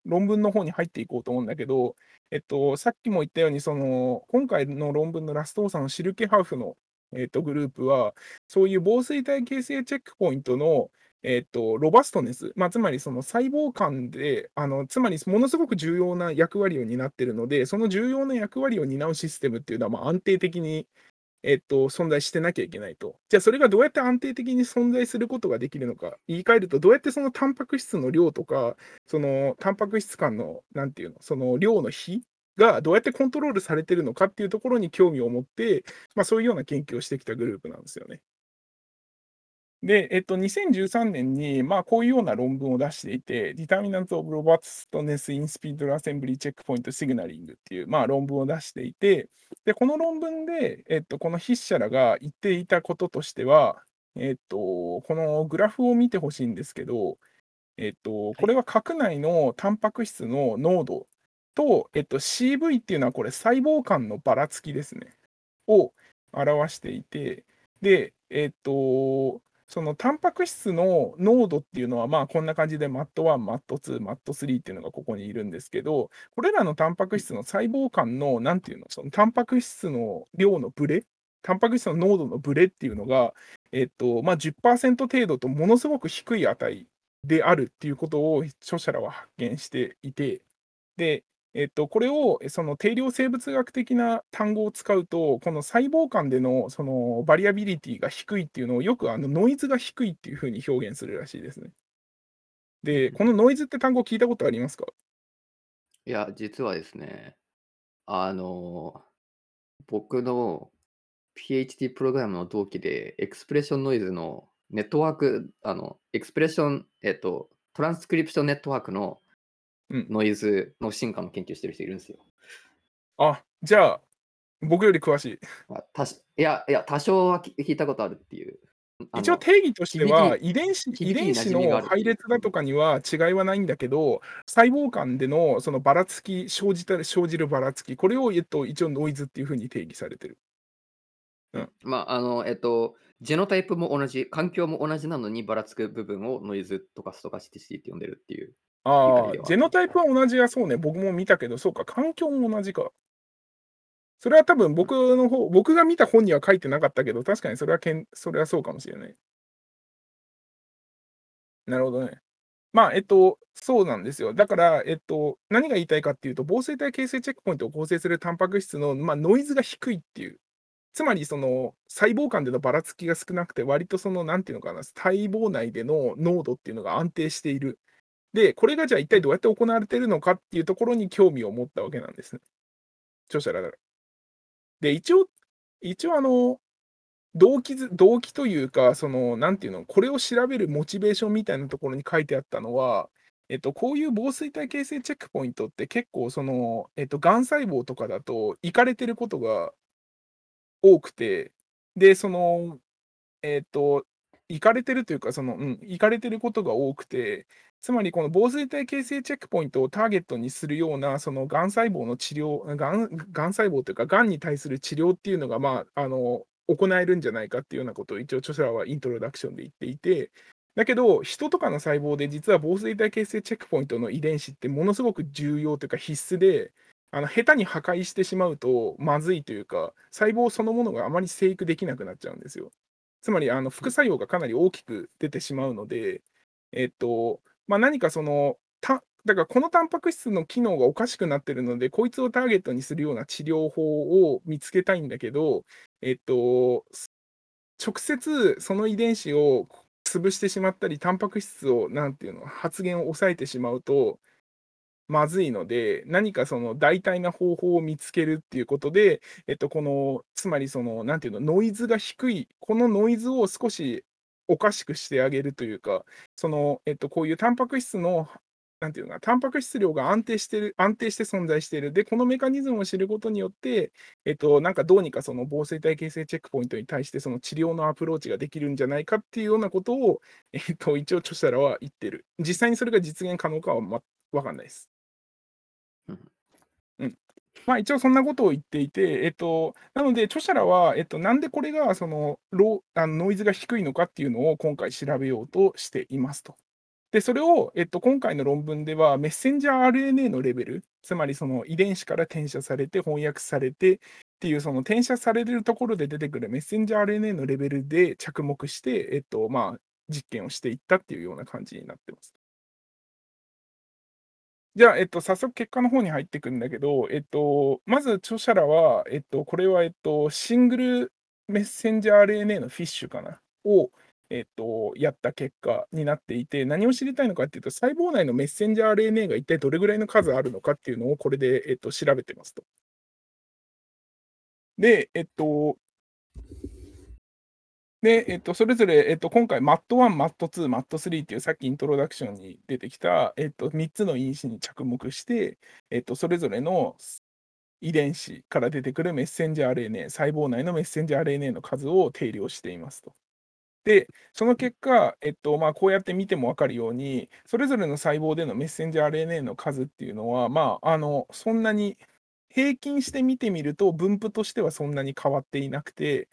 S1: 論文の方に入っていこうと思うんだけど、えっと、さっきも言ったように、その、今回の論文のラストオーサーのシルケハウフの、えっと、グループは、そういう紡錘体形成チェックポイントの、えっと、ロバストネス、まあ、つまりその細胞間で、あの、つまりものすごく重要な役割を担っているので、その重要な役割を担うシステムっていうのは、まあ、安定的に、えっと、存在してなきゃいけないと。じゃあ、それがどうやって安定的に存在することができるのか、言い換えると、どうやってそのタンパク質の量とか、そのタンパク質間の、なんていうの、その量の比がどうやってコントロールされてるのかっていうところに興味を持って、まあ、そういうような研究をしてきたグループなんですよね。で、えっと、2013年に、まあ、こういうような論文を出していて、Determinants of Robustness in Spindle Assembly Checkpoint Signaling っていう、まあ、論文を出していて、で、この論文で、えっと、この筆者らが言っていたこととしては、えっと、このグラフを見て欲しいんですけど、えっと、
S2: はい。
S1: これは核内のタンパク質の濃度と、えっと、CV っていうのはこれ細胞間のばらつきですね。を表していて、で、えっと、そのタンパク質の濃度っていうのは、まあ、こんな感じで MAT1、MAT2、MAT3 っていうのがここにいるんですけど、これらのタンパク。質の細胞間の、なんていうの、そのタンパク質の量のブレタンパク質の濃度のブレっていうのが、えっと、まあ、10%程度とものすごく低い値であるっていうことを著者らは発見していて、でえっと、これを、え、その定量生物学的な単語を使うと、この細胞間でのそのバリアビリティが低いっていうのをよくあのノイズが低いっていう風に表現するらしいですね。で、このノイズって単語聞いたことありますか？
S2: いや、実はですね、あの、僕の PhD プログラムの同期で、エクスプレッションノイズのネットワーク、あの、エクスプレッション、えっと、トランスクリプションネットワークの
S1: うん。
S2: ノイズの進化の研究してる人いるんすよ。
S1: あ、じゃあ、僕より詳しい。
S2: ま、たしいやいや、多少はき聞いたことあるっていう。あ
S1: 一応
S2: の、
S1: 定義としては、遺伝子遺伝子の配。列だとかには違いはないんだけど、細胞間でのそのばらつき生じた生じるばらつき、これをえっと、一応ノイズっていう風に定義されてる。う
S2: うん、
S1: ん。
S2: ま、あの、えっと、ジェノタイプも同じ、環境も同じなのにばらつく部分をノイズとかストカシティシティって呼んでるっていう理
S1: ああ、ジェノタイプは同じはそうね、僕も見たけど、そうか、環境も同じか。それは多分僕の方僕が見た本には書いてなかったけど、確かにそれはけんそれはそうかもしれない。なるほどね。まあ、えっと、そうなんですよ。だから、えっと、何が言いたいかっていうと、防水体形成チェックポイントを構成するタンパク質の、ま、ノイズが低いっていう。つまりその、細胞間でのばらつきが少なくて、割とその、なんていうのかな、細胞内での濃度っていうのが安定している。で、これがじゃあ一体どうやって行われているのかっていうところに興味を持ったわけなんですね。著者らが。で、一応一応あの、動機動機というか、その、なんていうの、これを調べるモチベーションみたいなところに書いてあったのは、えっと、こういう防水体形成チェックポイントって結構その、えっと、癌細胞とかだと行かれてることが多くて、で、その、えっと、行かれてるというか、その、うん、行かれてることが多くて、つまりこの防水体形成チェックポイントをターゲットにするような、その癌細胞の治療、がん細胞というか、癌に対する治療っていうのが、まあ、あの、行えるんじゃないかっていうようなことを一応著者はイントロダクションで言っていて、だけど、人とかの細胞で実は防水体形成チェックポイントの遺伝子ってものすごく重要というか必須で、あの、下手に破壊してしまうとまずいというか、細胞そのものがあまり生育できなくなっちゃうんですよ。つまりあの、副作用がかなり大きく出てしまうので、えっと、まあ、何かその、ただからこのタンパク質の機能がおかしくなってるので、こいつをターゲットにするような治療法を見つけたいんだけど、えっと、直接その遺伝子を潰してしまったり、タンパク質をなんていうの、発現を抑えてしまうとまずいので、何かその代替な方法を見つけるっていうことで、えっと、この、つまりその、なんていうの、ノイズが低い、このノイズを少しおかしくしてあげるというか、その、えっと、こういうタンパク質の、なんていうかな、タンパク質量が安定してる安定して存在している。で、このメカニズムを知ることによって、えっと、なんかどうにかその防水体形成チェックポイントに対してその治療のアプローチができるんじゃないかっていうようなことを、えっと、一応著者らは言ってる。実際にそれが実現可能かは、ま、わかんないです。
S2: うん。
S1: うん。ま、一応そんなことを言っていて、えっと、なので著者らは、えっと、なんでこれがその、ロあの、ノイズが低いのかっていうのを今回調べようとしていますと。で、それを、えっと、今回の論文ではメッセンジャー RNA のレベル、つまりその遺伝子から転写されて翻訳されてっていうその転写されるところで出てくるメッセンジャー RNA のレベルで着目して、えっと、まあ、実験をしていったっていうような感じになってます。じゃあ、えっと、早速結果の方に入っていくんだけど、えっと、まず著者らは、えっと、これは、えっと、シングルメッセンジャー RNA のフィッシュかな、を、えっと、やった結果になっていて、何を知りたいのかっていうと、細胞内のメッセンジャー RNA が一体どれぐらいの数あるのかっていうのをこれで、えっと、調べてますと。で、えっとで、えっと、それぞれ、えっと、今回 MAT1、MAT2、MAT3 っていうさっきイントロダクションに出てきた、えっと、3つの因子に着目して、えっと、それぞれの遺伝子から出てくるメッセンジャー RNA、細胞内のメッセンジャー RNA の数を定量していますと。で、その結果、えっと、まあ、こうやって見ても分かるように、それぞれの細胞でのメッセンジャー RNA の数っていうのは、まあ、あの、そんなに平均して見てみると、分布としてはそんなに変わっていなくて、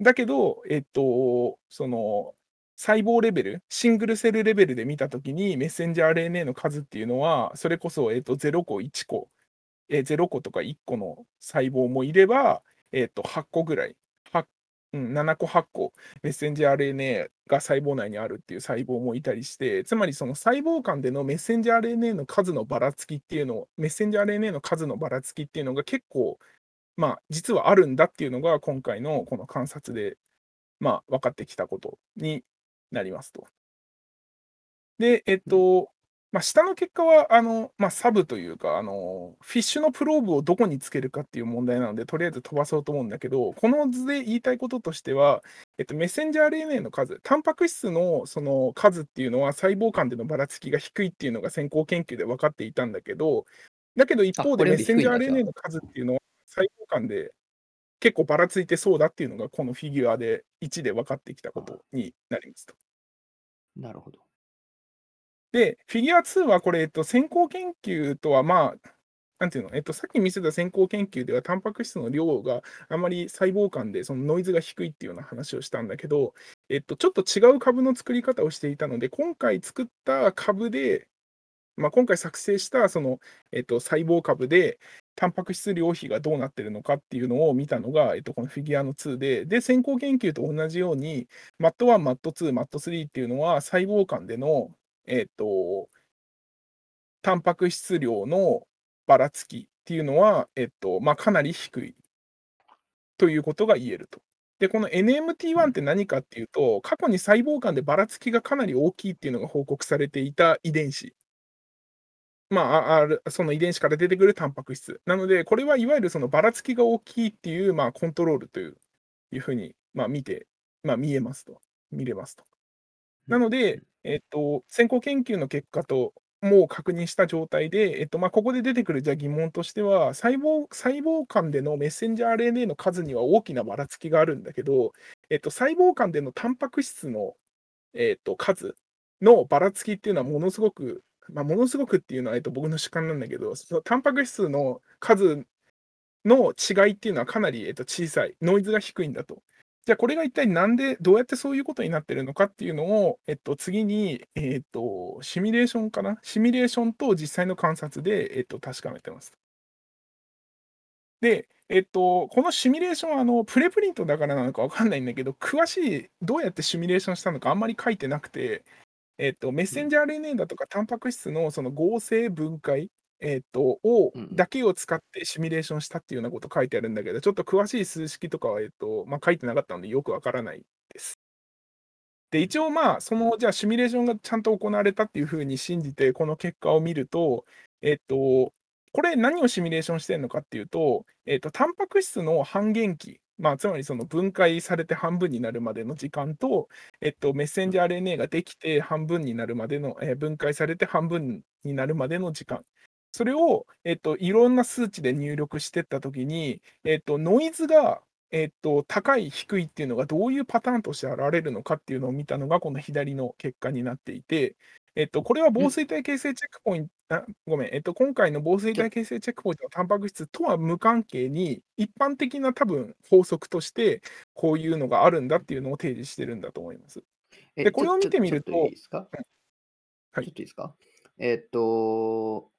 S1: だけど、えっと、その、細胞レベル、シングルセルレベルで見たときに、メッセンジャー RNA の数っていうのは、それこそ、えっと、0個、1個、え、0個とか1個の細胞もいれば、えっと、8個ぐらい、うん、7個、8個、メッセンジャー RNA が細胞内にあるっていう細胞もいたりして、つまりその細胞間でのメッセンジャー RNA の数のばらつきっていうのを、メッセンジャー RNA の数のばらつきっていうのが結構、まあ、実はあるんだっていうのが、今回のこの観察で、まあ、分かってきたことになりますと。で、えっと、まあ、下の結果は、あの、まあ、サブというか、あの、フィッシュのプローブをどこにつけるかっていう問題なので、とりあえず飛ばそうと思うんだけど、この図で言いたいこととしては、えっと、メッセンジャー RNA の数、タンパク質のその数っていうのは細胞間でのばらつきが低いっていうのが先行研究で分かっていたんだけど、だけど一方でメッセンジャー RNA の数っていうのは細胞間で結構ばらついてそうだっていうのが、このフィギュアで1で分かってきたことになりますと。
S2: なるほど。
S1: で、フィギュア2はこれ、えっと、先行研究とは、まあ、なんていうの、えっと、さっき見せた先行研究では、タンパク質の量があまり細胞間でそのノイズが低いっていうような話をしたんだけど、えっと、ちょっと違う株の作り方をしていたので、今回作った株で、まあ、今回作成したその、えっと、細胞株で、タンパク質量比がどうなってるのかっていうのを見たのが、えっと、このフィギュアの2で、で、先行研究と同じように、MAT1、MAT2、MAT3 っていうのは細胞間でのえっと、タンパク質量のばらつきっていうのは、えっと、まあ、かなり低いということが言えると。で、この NMT1 って何かっていうと、過去に細胞間でばらつきがかなり大きいっていうのが報告されていた遺伝子。まあ、あるその遺伝子から出てくるタンパク質。なので、これはいわゆるそのばらつきが大きいっていう、まあ、コントロールといういうふうに、まあ、見て、まあ、見えますと。見れますと。なので、えっと、先行研究の結果ともう確認した状態で、えっと、まあ、ここで出てくるじゃ疑問としては、細胞細胞間でのメッセンジャー RNA の数には大きなばらつきがあるんだけど、えっと、細胞間でのタンパク質の、えっと、数のばらつきっていうのはものすごく、まあ、ものすごくっていうのは、えっと、僕の主観なんだけど、そのタンパク質の数の違いっていうのはかなり、えっと、小さい、ノイズが低いんだと。じゃあこれが一体なんで、どうやってそういうことになってるのかっていうのを、えっと、次に、えっと、シミュレーションかな？シミュレーションと実際の観察で、えっと、確かめてます。で、えっと、このシミュレーションはあのプレプリントだからなのかわかんないんだけど、詳しいどうやってシミュレーションしたのかあんまり書いてなくて、えっと、メッセンジャー RNA だとかタンパク質のその合成分解えっと、を
S2: うん
S1: だけを使ってシミュレーションしたっていうようなこと書いてあるんだけど、ちょっと詳しい数式とかは、えっと、ま、書いてなかったのでよくわからないです。で、一応、まあ、その、じゃあ、シミュレーションがちゃんと行われたっていう風に信じて、この結果を見ると、えっと、これ何をシミュレーションしてんのかっていうと、えっと、タンパク質の半減期、まあ、つまりその分解されて半分になるまでの時間と、えっと、メッセンジャー RNA ができて半分になるまでの、え、分解されて半分になるまでの時間。それを、えっと、いろんな数値で入力してったときに、えっと、ノイズが、えっと、高い、低いっていうのがどういうパターンとして現れるのかっていうのを見たのが、この左の結果になっていて、えっと、これは防水体形成チェックポイント、あ、ごめん、えっと、今回の防水体形成チェックポイントのタンパク質とは無関係に、一般的な多分法則として、こういうのがあるんだっていうのを提示してるんだと思います。
S2: え、
S1: で、これを見てみると
S2: といいですか？
S1: うん。はい。
S2: ちょっといいですか？えっと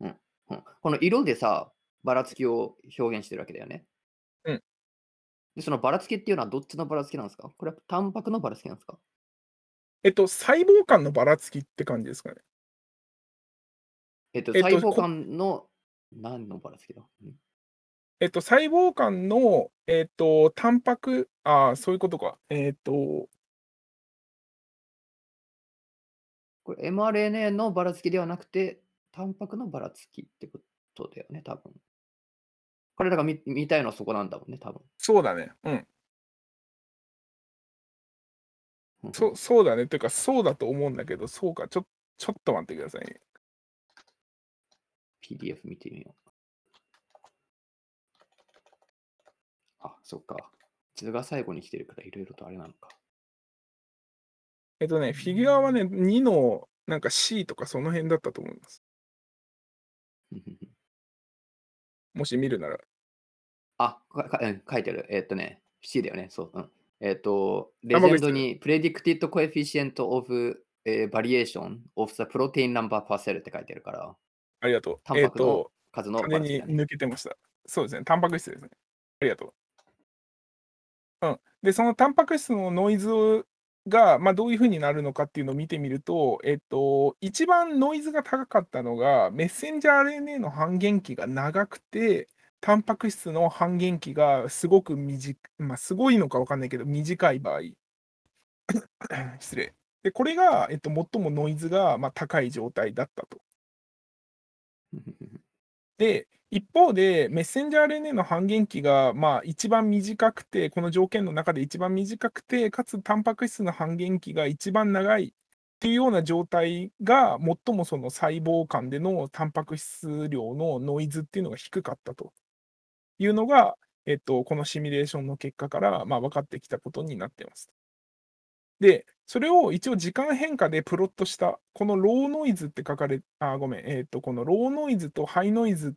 S2: うんうん。この色でさ、ばらつきを表現してるわけだよね。
S1: うん。
S2: で、そのばらつきっていうのはどっちのばらつきなんですか？これはタンパクのばらつきなんですか？
S1: えっと、細胞間のばらつきって感じですかね。
S2: えっと、
S1: えっと、
S2: 細胞
S1: こ
S2: 間の何のばらつきだ？うん。
S1: えっと、細胞間の、えっと、タンパクああ、そういうことか。えっと
S2: これ mRNA のばらつきではなくて、タンパクのばらつきってことだよね、多分。彼らがみ見たいのはそこなんだもんね、多分。
S1: そうだね。うん。そ。そうだね、てか、そうだと思うんだけど、そうか、ちょちょっと待ってくださいね。
S2: PDF 見てみよう。あ、そっか。図が最後に来てるから色々とあれなのか。
S1: えっとね、フィギュアはね、2のなんか C とかその辺だったと思います。もし見るなら。
S2: あ、かかうん、書いてある。えっとね、C だよね、そう、うん。えっと、レジェンド
S1: タンパク質。
S2: に predicted coefficient of え、variation of the protein number per cell って書いてあるから、
S1: ありがとう。
S2: タンパクの
S1: えっと、
S2: 数のば
S1: 完全
S2: らつきだね。
S1: に抜けてました。そうですね、タンパク質ですね。ありがとう。うん。で、そのタンパク質のノイズが、ま、どういう風になるのかっていうのを見てみると、えっと、一番ノイズが高かったのが、メッセンジャー RNA の半減期が長くて、タンパク質の半減期がすごくみじま、すごいのか分かんないけど、短い場合。失礼。で、これが、えっと、最もノイズが、ま、高い状態だったと。で、一方で、メッセンジャー RNA の半減期が、まあ、一番短くて、この条件の中で一番短くて、かつタンパク質の半減期が一番長いっていうような状態が、最もその細胞間でのタンパク質量のノイズっていうのが低かったというのが、えっと、このシミュレーションの結果から、まあ、分かってきたことになってます。で、それを一応時間変化でプロットした、このローノイズって書かれあ、ごめん、えっと、このローノイズとハイノイズ、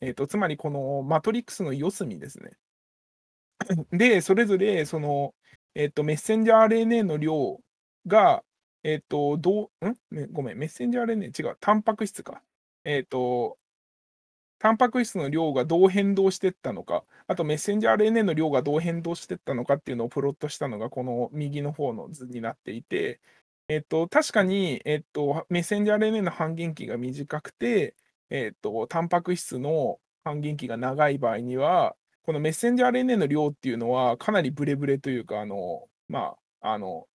S1: えっと、つまりこのマトリックスの四隅ですね。で、それぞれその、えっと、メッセンジャー RNA の量が、えっと、どうん？ごめん、メッセンジャー RNA、違う、タンパク質か。えっとタンパク質の量がどう変動していったのか、あとメッセンジャー RNA の量がどう変動していったのかっていうのをプロットしたのが、この右の方の図になっていて、えっと、確かに、えっと、メッセンジャー RNA の半減期が短くて、えっと、タンパク質の半減期が長い場合には、このメッセンジャー RNA の量っていうのは、かなりブレブレというか、あの、まあ、あの、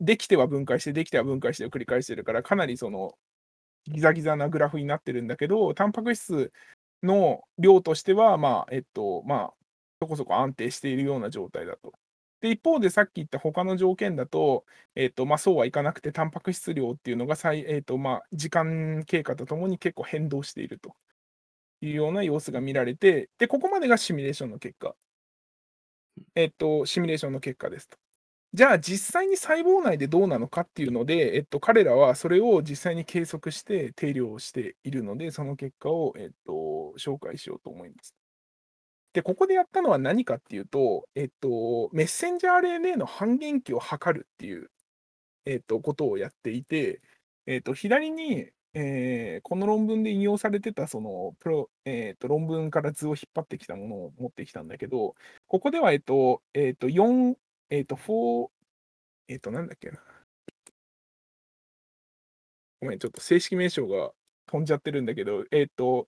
S1: できては分解して、できては分解してを繰り返してるから、かなりその、ギザギザなグラフになってるんだけど、タンパク質の量としては、まあ、えっと、まあ、そこそこ安定しているような状態だと。で、一方でさっき言った他の条件だと、えっと、まあ、そうはいかなくて、タンパク質量っていうのが、えっと、まあ、時間経過とともに結構変動しているというような様子が見られて、で、ここまでがシミュレーションの結果。えっと、シミュレーションの結果ですと。じゃあ、実際に細胞内でどうなのかっていうので、えっと、彼らはそれを実際に計測して定量をしているので、その結果を、えっと、紹介しようと思います。で、ここでやったのは何かっていうと、えっと、メッセンジャー RNA の半減期を測るっていう、えっと、ことをやっていて、えっと、左に、ええ、この論文で引用されてたその、プロえっと、論文から図を引っ張ってきたものを持ってきたんだけど、ここでは、えっとえっと、4えっと、4えっと、なんだっけな。ごめん、ちょっと正式名称が飛んじゃってるんだけど、えっと、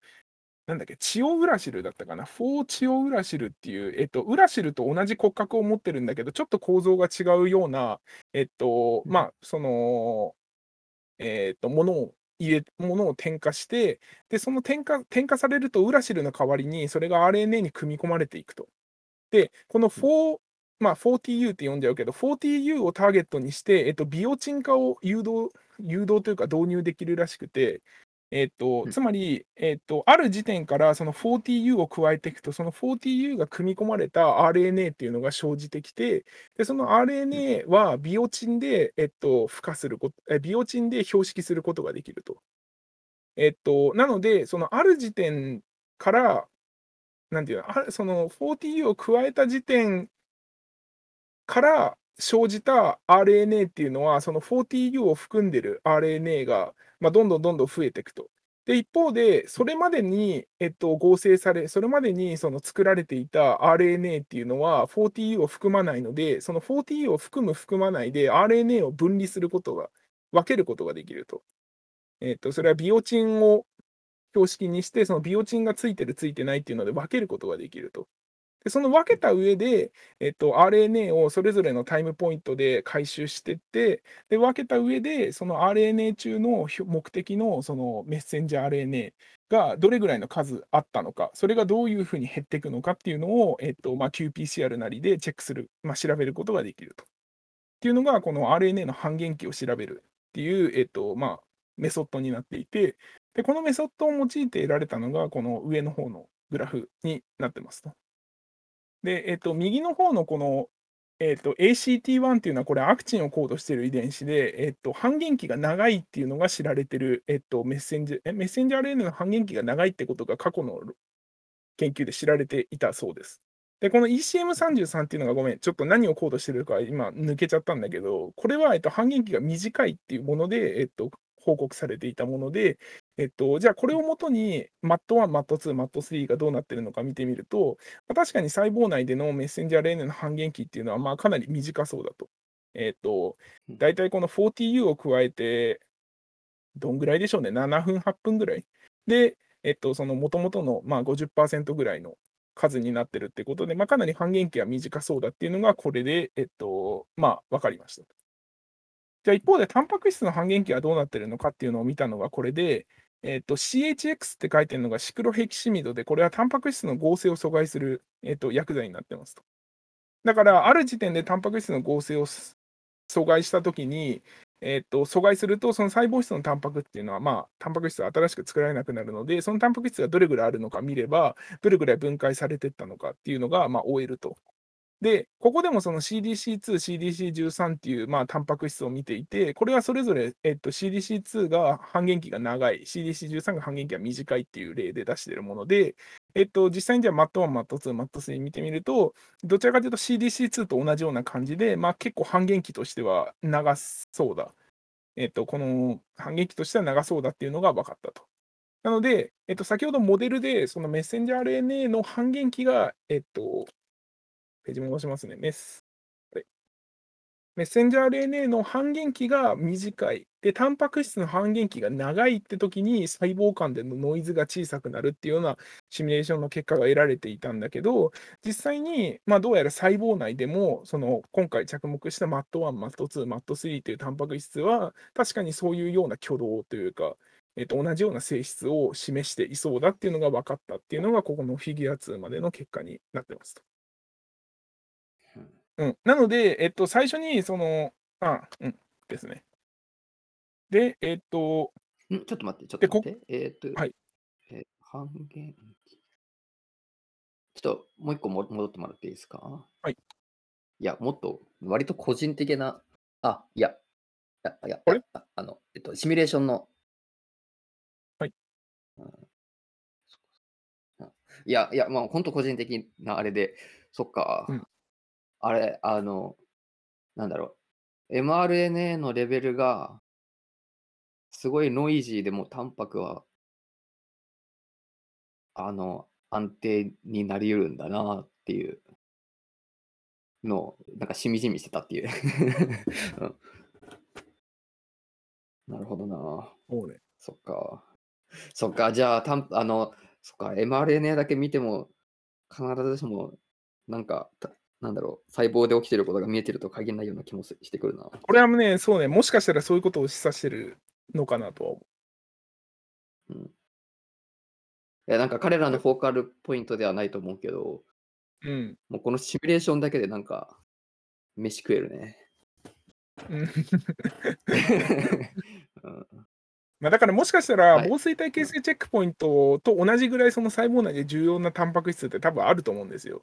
S1: なんだっけ、チオウラシルだったかな。4チオウラシルっていう、えっと、ウラシルと同じ骨格を持ってるんだけど、ちょっと構造が違うような、えっと、まあ、その、えっと、ものを入れものを添加して、で、その添加添加されるとウラシルの代わりに、それが RNA に組み込まれていくと。で、この
S2: うん。
S1: 4まあ、4TU って呼んじゃうけど、4TU をターゲットにして、えっと、ビオチン化を誘導誘導というか導入できるらしくて、えっと、
S2: うん。
S1: つまり、えっと、ある時点からその 4TU を加えていくと、その 4TU が組み込まれた RNA っていうのが生じてきて、で、その
S2: うん。
S1: RNA はビオチンで、えっと、付加するこえ、ビオチンで標識することができると。えっと、なので、そのある時点から、なんていうの、あその 4TU を加えた時点から生じた RNA っていうのは、その 4TU を含んでる RNA が、まあ、どんどんどんどん増えていくと。で、一方で、それまでに、えっと、合成されそれまでにその作られていた RNA っていうのは、4TU を含まないので、その 4TU を含む含まないで RNA を分離することが分けることができると。えっと、それはビオチンを標識にして、そのビオチンがついてるついてないっていうので分けることができると。で、その分。けた上で、えっと、RNA をそれぞれのタイムポイントで回収してって、で、分けた上で、その RNA 中の目的のそのメッセンジャー RNA がどれぐらいの数あったのか、それがどういう風に減っていくのかっていうのを、えっと、まあ、qPCR なりでチェックする、まあ、調べることができると。っていうのが、この RNA の半減期を調べるっていう、えっと、まあ、メソッドになっていて、で、このメソッドを用いて得られたのが、この上の方のグラフになってますと。で、えっと、右の方のこの、えっと、ACT1 っていうのはこれアクチンをコードしている遺伝子で、えっと、半減期が長いっていうのが知られてる、えっと、メッセンジえ、メッセンジャー RNA の半減期が長いってことが過去の研究で知られていたそうです。で、この ECM33 っていうのがごめん、ちょっと何をコードしてるか今抜けちゃったんだけど、これは、えっと、半減期が短いっていうもので、えっと、報告されていたもので、えっと、じゃあこれをもとに MAT1、MAT2、MAT3 がどうなってるのか見てみると、ま、確かに細胞内でのメッセンジャー RNA の半減期っていうのは、まあ、かなり短そうだと。えっと、
S2: うん。
S1: だいたいこの 40U を加えて、どんぐらいでしょうね、7分、8分ぐらい。で、えっと、その元々の、まあ、50%ぐらいの数になってるってことで、ま、かなり半減期は短そうだっていうのがこれで、えっと、まあ、分かりました。じゃあ一方でタンパク質の半減期はどうなってるのかっていうのを見たのがこれで、えっと、CHX って書いてるのがシクロヘキシミドで、これはタンパク質の合成を阻害する、えっと、薬剤になってますと。だから、ある時点でタンパク質の合成を阻害した時に、えっと、阻害すると、その細胞質のタンパクっていうのは、まあ、タンパク質が新しく作られなくなるので、そのタンパク質がどれぐらいあるのか見れば、どれぐらい分解されてったのかっていうのが、まあ、追えると。で、ここでもその CDC2、CDC13 っていう、まあ、タンパク質を見ていて、これはそれぞれ、えっと、CDC2 が半減期が長い、CDC13 が半減期が短いっていう例で出しているもので、えっと、実際にじゃあ MAT1、MAT2、MAT3 見てみると、どちらかというと CDC2 と同じような感じで、まあ、結構半減期としては長そうだ。えっと、この半減期としては長そうだっていうのが分かったと。なので、えっと、先ほどモデルで、そのメッセンジャー RNA の半減期が、えっとページ戻しますね。メス。メッセンジャー RNA の半減期が短い。で、タンパク質の半減期が長いって時に、細胞間でのノイズが小さくなるっていうようなシミュレーションの結果が得られていたんだけど、実際に、まあ、どうやら細胞内でも、その今回着目した MAT1、MAT2、MAT3 というタンパク質は、確かにそういうような挙動というか、えっと、同じような性質を示していそうだっていうのが分かったっていうのが、ここのフィギュア2までの結果になってますと。うん。なので、えっと、最初にそのあ、うん、ですね。で、えっと
S2: ん、ちょっと待って、ちょっと待って。えっと、
S1: はい。
S2: え、半減期。ちょっともう一個も戻ってもらっていいですか？
S1: はい。
S2: いや、もっと割と個人的なあ、いや、いやいや、い
S1: あれ？
S2: やああの、えっと、シミュレーションの
S1: はい。
S2: うん。うん。いやいや、まあ、ほんと個人的なあれで、そっ
S1: う
S2: か。
S1: ん。
S2: あれ、あの、なんだろう、mRNA のレベルがすごいノイジーでもタンパクはあの、安定になり得るんだなっていうのを、なんかしみじみしてたっていう。うん。なるほどな。
S1: そうね。
S2: そっか。そっか、じゃあ、たんあの、そっか、mRNA だけ見ても、必ずしも、なんか、たなんだろう、細胞で起きてることが見えてると限んないような気もすしてくるな。
S1: これはね、そうね、もしかしたらそういうことを示唆してるのかなとは思う。
S2: うん。いや、なんか彼らのフォーカルポイントではないと思うけど、
S1: うん。
S2: もうこのシミュレーションだけでなんか、飯食えるね。
S1: うん。
S2: うん。
S1: ま、だからもしかしたら、
S2: はい。
S1: 紡錘体
S2: うん。
S1: 形成チェックポイントと同じぐらいその細胞内で重要なタンパク質って多分あると思うんですよ。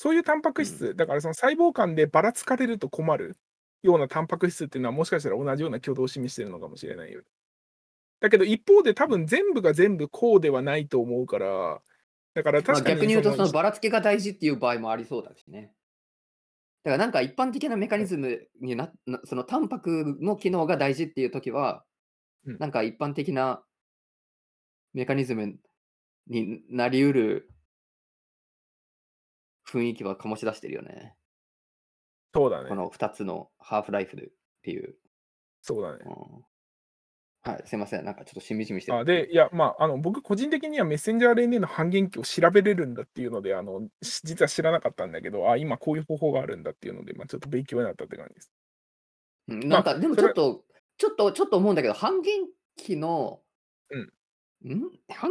S1: そういうタンパ
S2: うん。
S1: ク質、だからその細胞間でばらつかれると困るようなタンパク質っていうのは、もしかしたら同じような挙動を示してるのかもしれないよ。だけど一方で多分全部が全部こうではないと思うから、だから
S2: ま、
S1: 確か
S2: 逆に言と、そのばらつきが大事っていう場合もありそうだしね。だからなんか一般的なメカ
S1: うん。
S2: ニズムにななそのタンパクの機能が大事っていう時は、
S1: うん。
S2: なんか一般的なメカニズムになり得る雰囲気は醸し出してるよね。
S1: そうだね。
S2: この2つのハーフライフルっていう。
S1: そうだね。
S2: うん。はい、すいません、なんかちょっとしみじみして
S1: あ、で、いや、まあ、あの、僕個人的にはメッセンジャー RNA の半減期を調べれるんだっていうので、あの、し実は知らなかったんだけど、あ、今こういう方法があるんだっていうので、ま、ちょっと勉強になったって感じです。
S2: うん、な
S1: ま、
S2: んかでも
S1: それ
S2: ちょっとちょっとちょっと思うんだけど、半減期の
S1: うん。
S2: ん？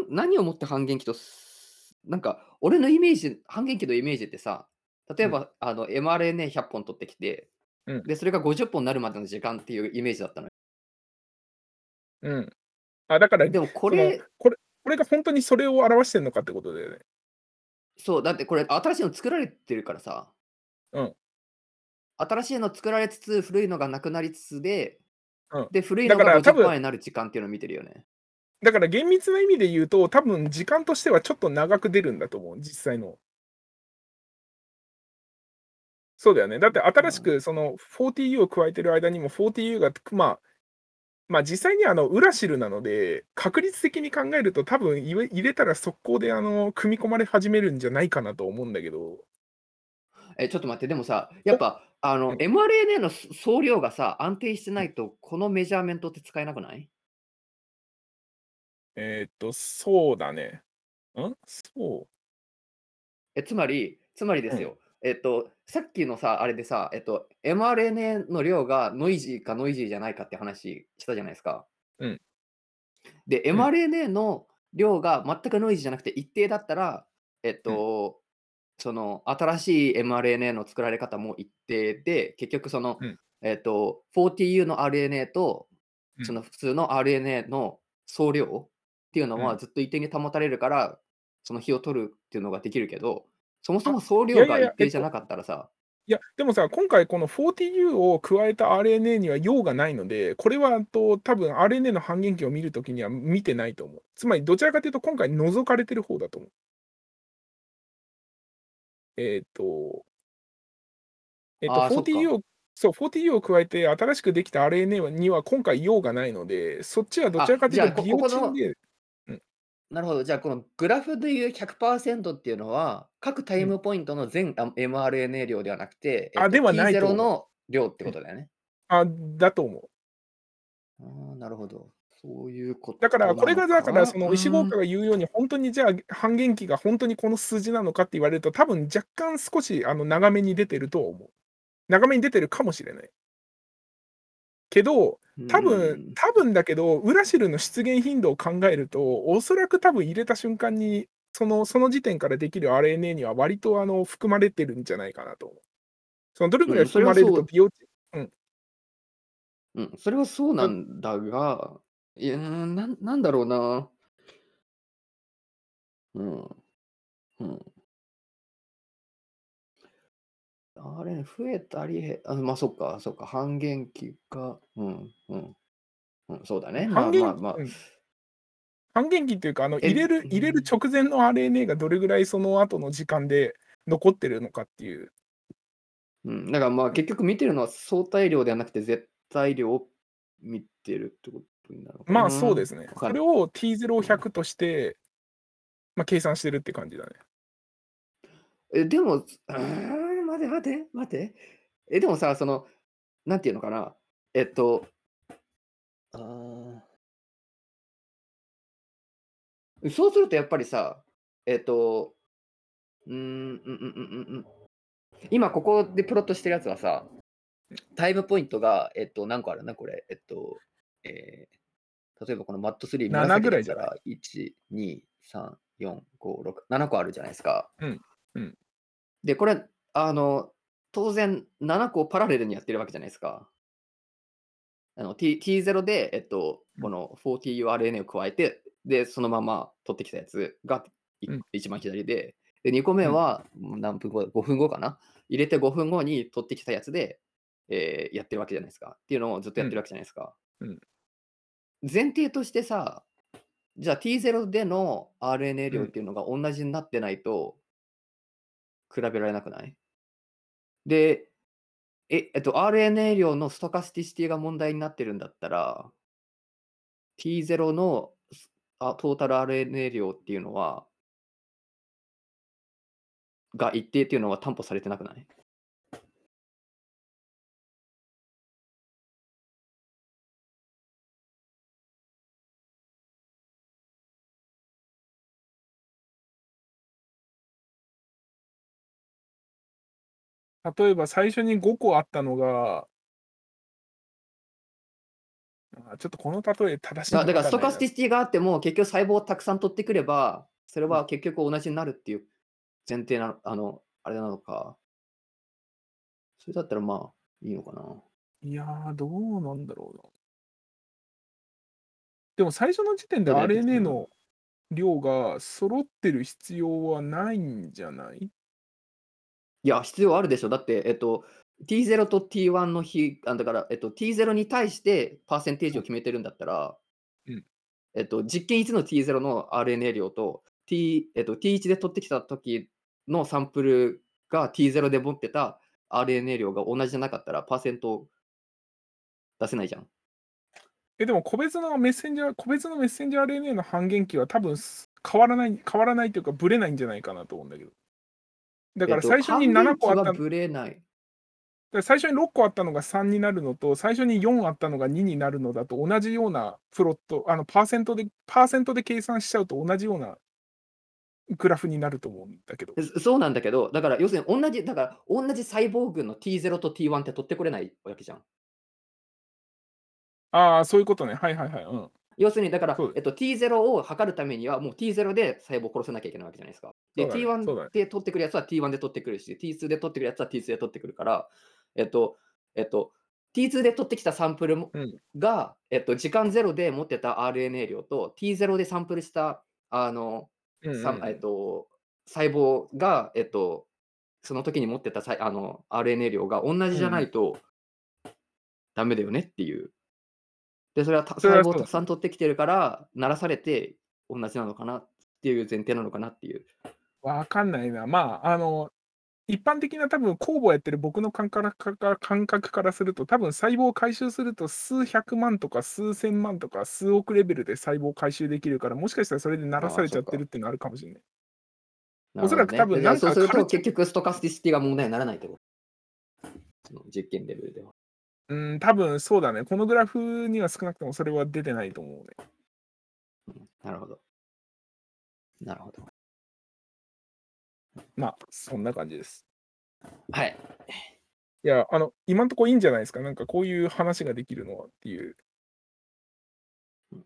S2: 何をもって半減期とすなんか俺のイメージ半減期のイメージってさ、例え
S1: うん。
S2: ばあの mRNA100 本取ってきて、
S1: うん。
S2: で、それが50本なるまでの時間っていうイメージだったのよ。
S1: うん。あ、だから、
S2: でもこれ
S1: これこれがほんとにそれを表してんのかってことだよね。
S2: そう、だってこれ新しいの作られてるからさ。
S1: うん。
S2: 新しいの作られつつ、古いのがなくなりつつで、
S1: うん。
S2: で、古い
S1: だ
S2: のが
S1: から多分
S2: 50%になる時間っていうのを見てるよね。
S1: だから厳密な意味で言うと、多分時間としてはちょっと長く出るんだと思う、実際の。そうだよね。だって新し
S2: うん。
S1: くその 40U を加えてる間にも 40U が、くまあま、実際にあの、ウラシルなので、確率的に考えると多分いれ入れたら速攻であの、組み込まれ始めるんじゃないかなと思うんだけど。
S2: え、ちょっと待って、でもさ、やっ
S1: お
S2: ぱあの、
S1: うん。
S2: mRNA のす総量がさ、安定して
S1: うん。
S2: ないと、このメジャーメントって使えなくない？
S1: えっと、そうだね。ん？そう？
S2: え、つまりつまりで
S1: うん。
S2: すよ、えっと、さっきのさ、あれでさ、えっと、mRNA の量がノイジーかノイジーじゃないかって話したじゃないすか。
S1: うん。
S2: で、
S1: うん。
S2: mRNA の量が全くノイジーじゃなくて一定だったら、えっ
S1: うん。
S2: と、その、新しい mRNA の作られ方も一定で、結局その、
S1: うん。
S2: えっと、40U の RNA と、
S1: うん。
S2: その普通の RNA の総量っていうの
S1: うん。
S2: はずっと一定に保たれるから、その比を取るっていうのができるけど、そもそ
S1: あ、
S2: も総量が
S1: いやいやいや、えっと
S2: 一定じゃなかったらさ
S1: いや、でもさ、今回この 40U を加えた RNA には用がないので、これはと多分 RNA の半減期を見る時には見てないと思う。つまりどちらかというと今回除かれてる方だと思う。えっとえっと、
S2: ああ、そっか。
S1: 40U をそう、40U を加えて新しくできた RNA はには今回用がないので、そっちはどちらかというとギ
S2: ここの
S1: ロチンでうん。
S2: なるほど、じゃあ、このグラフでいう100%っていうのは、各タ
S1: うん。
S2: イムポイントの全あ mRNA 量ではなくて、えっ
S1: あ、
S2: と、
S1: ではないと
S2: T0
S1: 思う。
S2: の量って
S1: うん。
S2: ことだよね。
S1: あ、だと思う。
S2: ああ、なるほど。そういうこ
S1: だから、これがだから、
S2: か？
S1: その石郷
S2: ーん。
S1: が言うように、ほんとにじゃあ、半減期がほんとにこの数字なのかって言われると、多分若干少しあの、長めに出てると思う。長めに出てるかもしれない。けど、
S2: う
S1: 多分。多分だけど、ウラシルの出現頻度を考えると、おそらく多分入れた瞬間に、そのその時点からできる RNA には割とあの、含まれてるんじゃないかなと。そのどれぐらい含まれる。とびようちうん。
S2: うん、それはそうな
S1: うん。
S2: んだが、いや、なんなんだろうな。うん。うん。あれ、増えたり、へあ、ま、そっかそっか、半減期か、うんうん。うん、そうだ
S1: うん、
S2: ね。まあまあまあ。
S1: 半減うん。半減期っていうか、あの、入れ
S2: え、
S1: る入れる
S2: うん。
S1: 直前の RNA がどれぐらいその後の時間で残ってるのかっていう。
S2: うん、だからまあ、
S1: うん。
S2: 結局見てるのは相対量ではなくて、絶対量を見てるってことになるのかな。
S1: まあ、そうですね。
S2: わかん
S1: それを T0 を
S2: うん。
S1: 100としてま、計算してるって感じだね。
S2: え、でも、つああ、待て待て待て。え、でもさ、その、なんていうのかな、えっとあそうするとやっぱりさ、えっと、うーん、うんうんうんうんうん。今ここでプロットしてるやつはさ、
S1: うん。
S2: タイムポイントが、えっと、何個あるんだこれ、えっと、ええ、例えばこの MAT3
S1: 7
S2: 紫
S1: ぐらいじゃない？
S2: だったら、1、2、3、4、5、6、7個あるじゃないすか。
S1: うん、うん。
S2: で、これ、あの、当然7個パラレルにやってるわけじゃないすか。あの、T T0 で、えっと、
S1: うん。
S2: この 40uRNA を加えて、で、そのまま取ってきたやつが。一番左で、で、2個目
S1: うん。
S2: は、ん、何分後だ、5分後かな、入れて5分後に取ってきたやつで、ええ、やってるわけじゃないすか。っていうのをずっと
S1: うん。
S2: やってるわけじゃないすか。
S1: うん。
S2: 前提としてさ、じゃあ T0 での RNA
S1: うん。
S2: 量っていうのがおんなじになってないと比べられなくない？で、え、えっと、RNA 量のストカスティシティが問題になってるんだったら T0 の、あ、トータル RNA 量っていうのはが、一定っていうのは担保されてなくない？
S1: 例えば最初に5個あったのがああ、ちょっとこの例え正しい
S2: だだからス
S1: かわかんないな。
S2: トカスティシティがあっても、結局細胞をたくさん取ってくれば、それ
S1: うん。
S2: は結局同じになるっていう前提なのあの、あれなのか。それだったら、まあ、いいのかな。
S1: いや、どうなんだろうな。でも最初の時点で RNA
S2: ん。
S1: の量が揃ってる必要はないんじゃない？
S2: いや、必要あるでしょ。だって、えっと、T0 と T1 の比あ、だから、えっと、T0 に対してパーセンテージ
S1: うん。
S2: を決めてるんだったら
S1: うん。
S2: えっと、実験1の T0 の RNA 量と、T えっと、T1 で取ってきた時のサンプルが T0 で持ってた RNA 量が同じじゃなかったら、パーセント出せないじゃん。
S1: え、でも個別のメッセンジャー個別のメッセンジャー RNA の半減期は多分す変わらない変わらないというか、ぶれないんじゃないかなと思うんだけど。だから
S2: えっと、
S1: 最初に7
S2: 半減期
S1: 個あった
S2: はぶれない。
S1: だ最初に6個あったのが3になるのと、最初に4あったのが2になるのだと同じようなプロット、あのパーセントでパーセントで計算しちゃうと同じようなグラフになると思うんだけど。
S2: そうなんだけど、だから要するに同じだから同じ細胞群の T0 と T1 って取ってこれないわけじゃん。
S1: ああ、そういうことね。はいはいはい。うん。
S2: 要するにだからえっと、T0 を測るためにはもう T0 で細胞を殺さなきゃいけないわけじゃないですか。で、
S1: ね。そうだ
S2: T1
S1: ね。
S2: で取ってくるやつは T1 で取ってくるし、T2 で取ってくるやつは T2 で取ってくるから、えっと、えっと、T2 で取ってきたサンプルも
S1: うん。
S2: が、えっと、時間0で持ってた RNA 量と T0 でサンプルしたあの、
S1: うんうん
S2: さえっと、細胞が、えっと、その時に持ってたあの RNA 量が同じじゃないとダメだよねっていう。で、それは細胞をたくさん取ってきてるから、鳴らされて同じなのかなっていう前提なのかなっていう。
S1: わかんないな。まあ、あの、一般的な多分酵母やってる僕の感覚から感覚からすると、多分細胞を回収すると数百万とか数千万とか数億レベルで細胞を回収できるから、もしかしたらそれで鳴らされちゃってるっていうのあるかもしれない。おそらく多分
S2: なるほどねでそうすると結局ストカスティシティが問題にならないってこと。その実験レベルでは。
S1: うん、多分そうだね。このグラフには少なくともそれは出てないと思うね。
S2: うんなるほど。なるほど。
S1: まあ、そんな感じです。
S2: はい。
S1: いや、あの、今んとこいいんじゃないですか。なんかこういう話ができるのはっていう
S2: うん。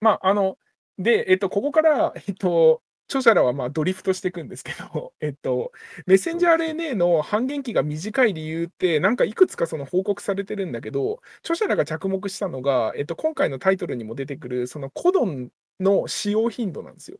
S1: まあ、あの、で、えっと、ここから、えっと、著者らはまあドリフトしていくんですけど、えっと、メッセンジャー RNA の半減期が短い理由って、なんかいくつかその報告されてるんだけど、著者らが着目したのが、えっと、今回のタイトルにも出てくる、そのコドンの使用頻度なんですよ。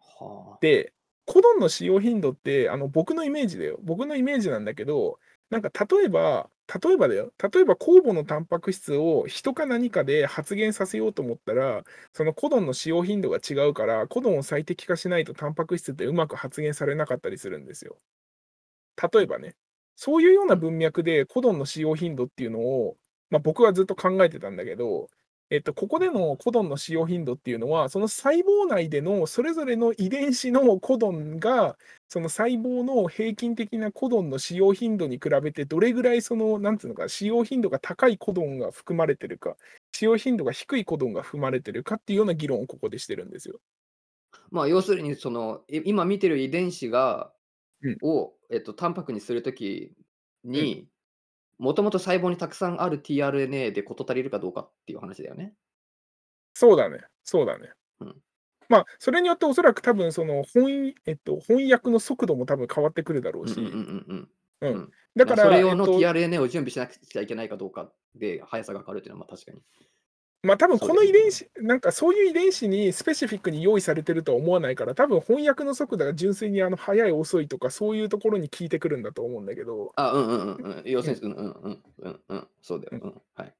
S2: はあ。
S1: で、コドンの使用頻度って、あの僕のイメージだよ。僕のイメージなんだけど、なんか例えば、例えばだよ。例えば酵母のタンパク質を人か何かで発現させようと思ったら、そのコドンの使用頻度が違うから、コドンを最適化しないとタンパク質ってうまく発現されなかったりするんですよ。例えばね。そういうような文脈でコドンの使用頻度っていうのを、まあ、僕はずっと考えてたんだけど、えっと、ここでのコドンの使用頻度っていうのは、その細胞内でのそれぞれの遺伝子のコドンが、その細胞の平均的なコドンの使用頻度に比べて、どれぐらいその、なんていうのか、使用頻度が高いコドンが含まれてるか、使用頻度が低いコドンが含まれてるかっていうような議論をここでしてるんですよ。
S2: まあ、要するに、その、い今見てる遺伝子が、
S1: うん
S2: を、えっと、タンパクにするときに、もともと細胞にたくさんある tRNA で事足りるかどうかっていう話だよね。
S1: そうだね。そうだね。
S2: うん
S1: まあ、それによっておそらく多分その翻,、えっと、翻訳の速度も多分変わってくるだろうし、だから、
S2: それ用の
S1: えっと
S2: tRNA を準備しなくちゃいけないかどうかで速さが変わるっていうのはまあ確かに。
S1: まあ多分この遺伝子、なんかそういう遺伝子にスペシフィックに用意されてるとは思わないから、多分翻訳の速度が純粋にあの速い遅いとか、そういうところに効いてくるんだと思うんだけど、
S2: あ、うんうんうんうん。要するに、うんうんうんうんうん。そうだよ。うん。はい。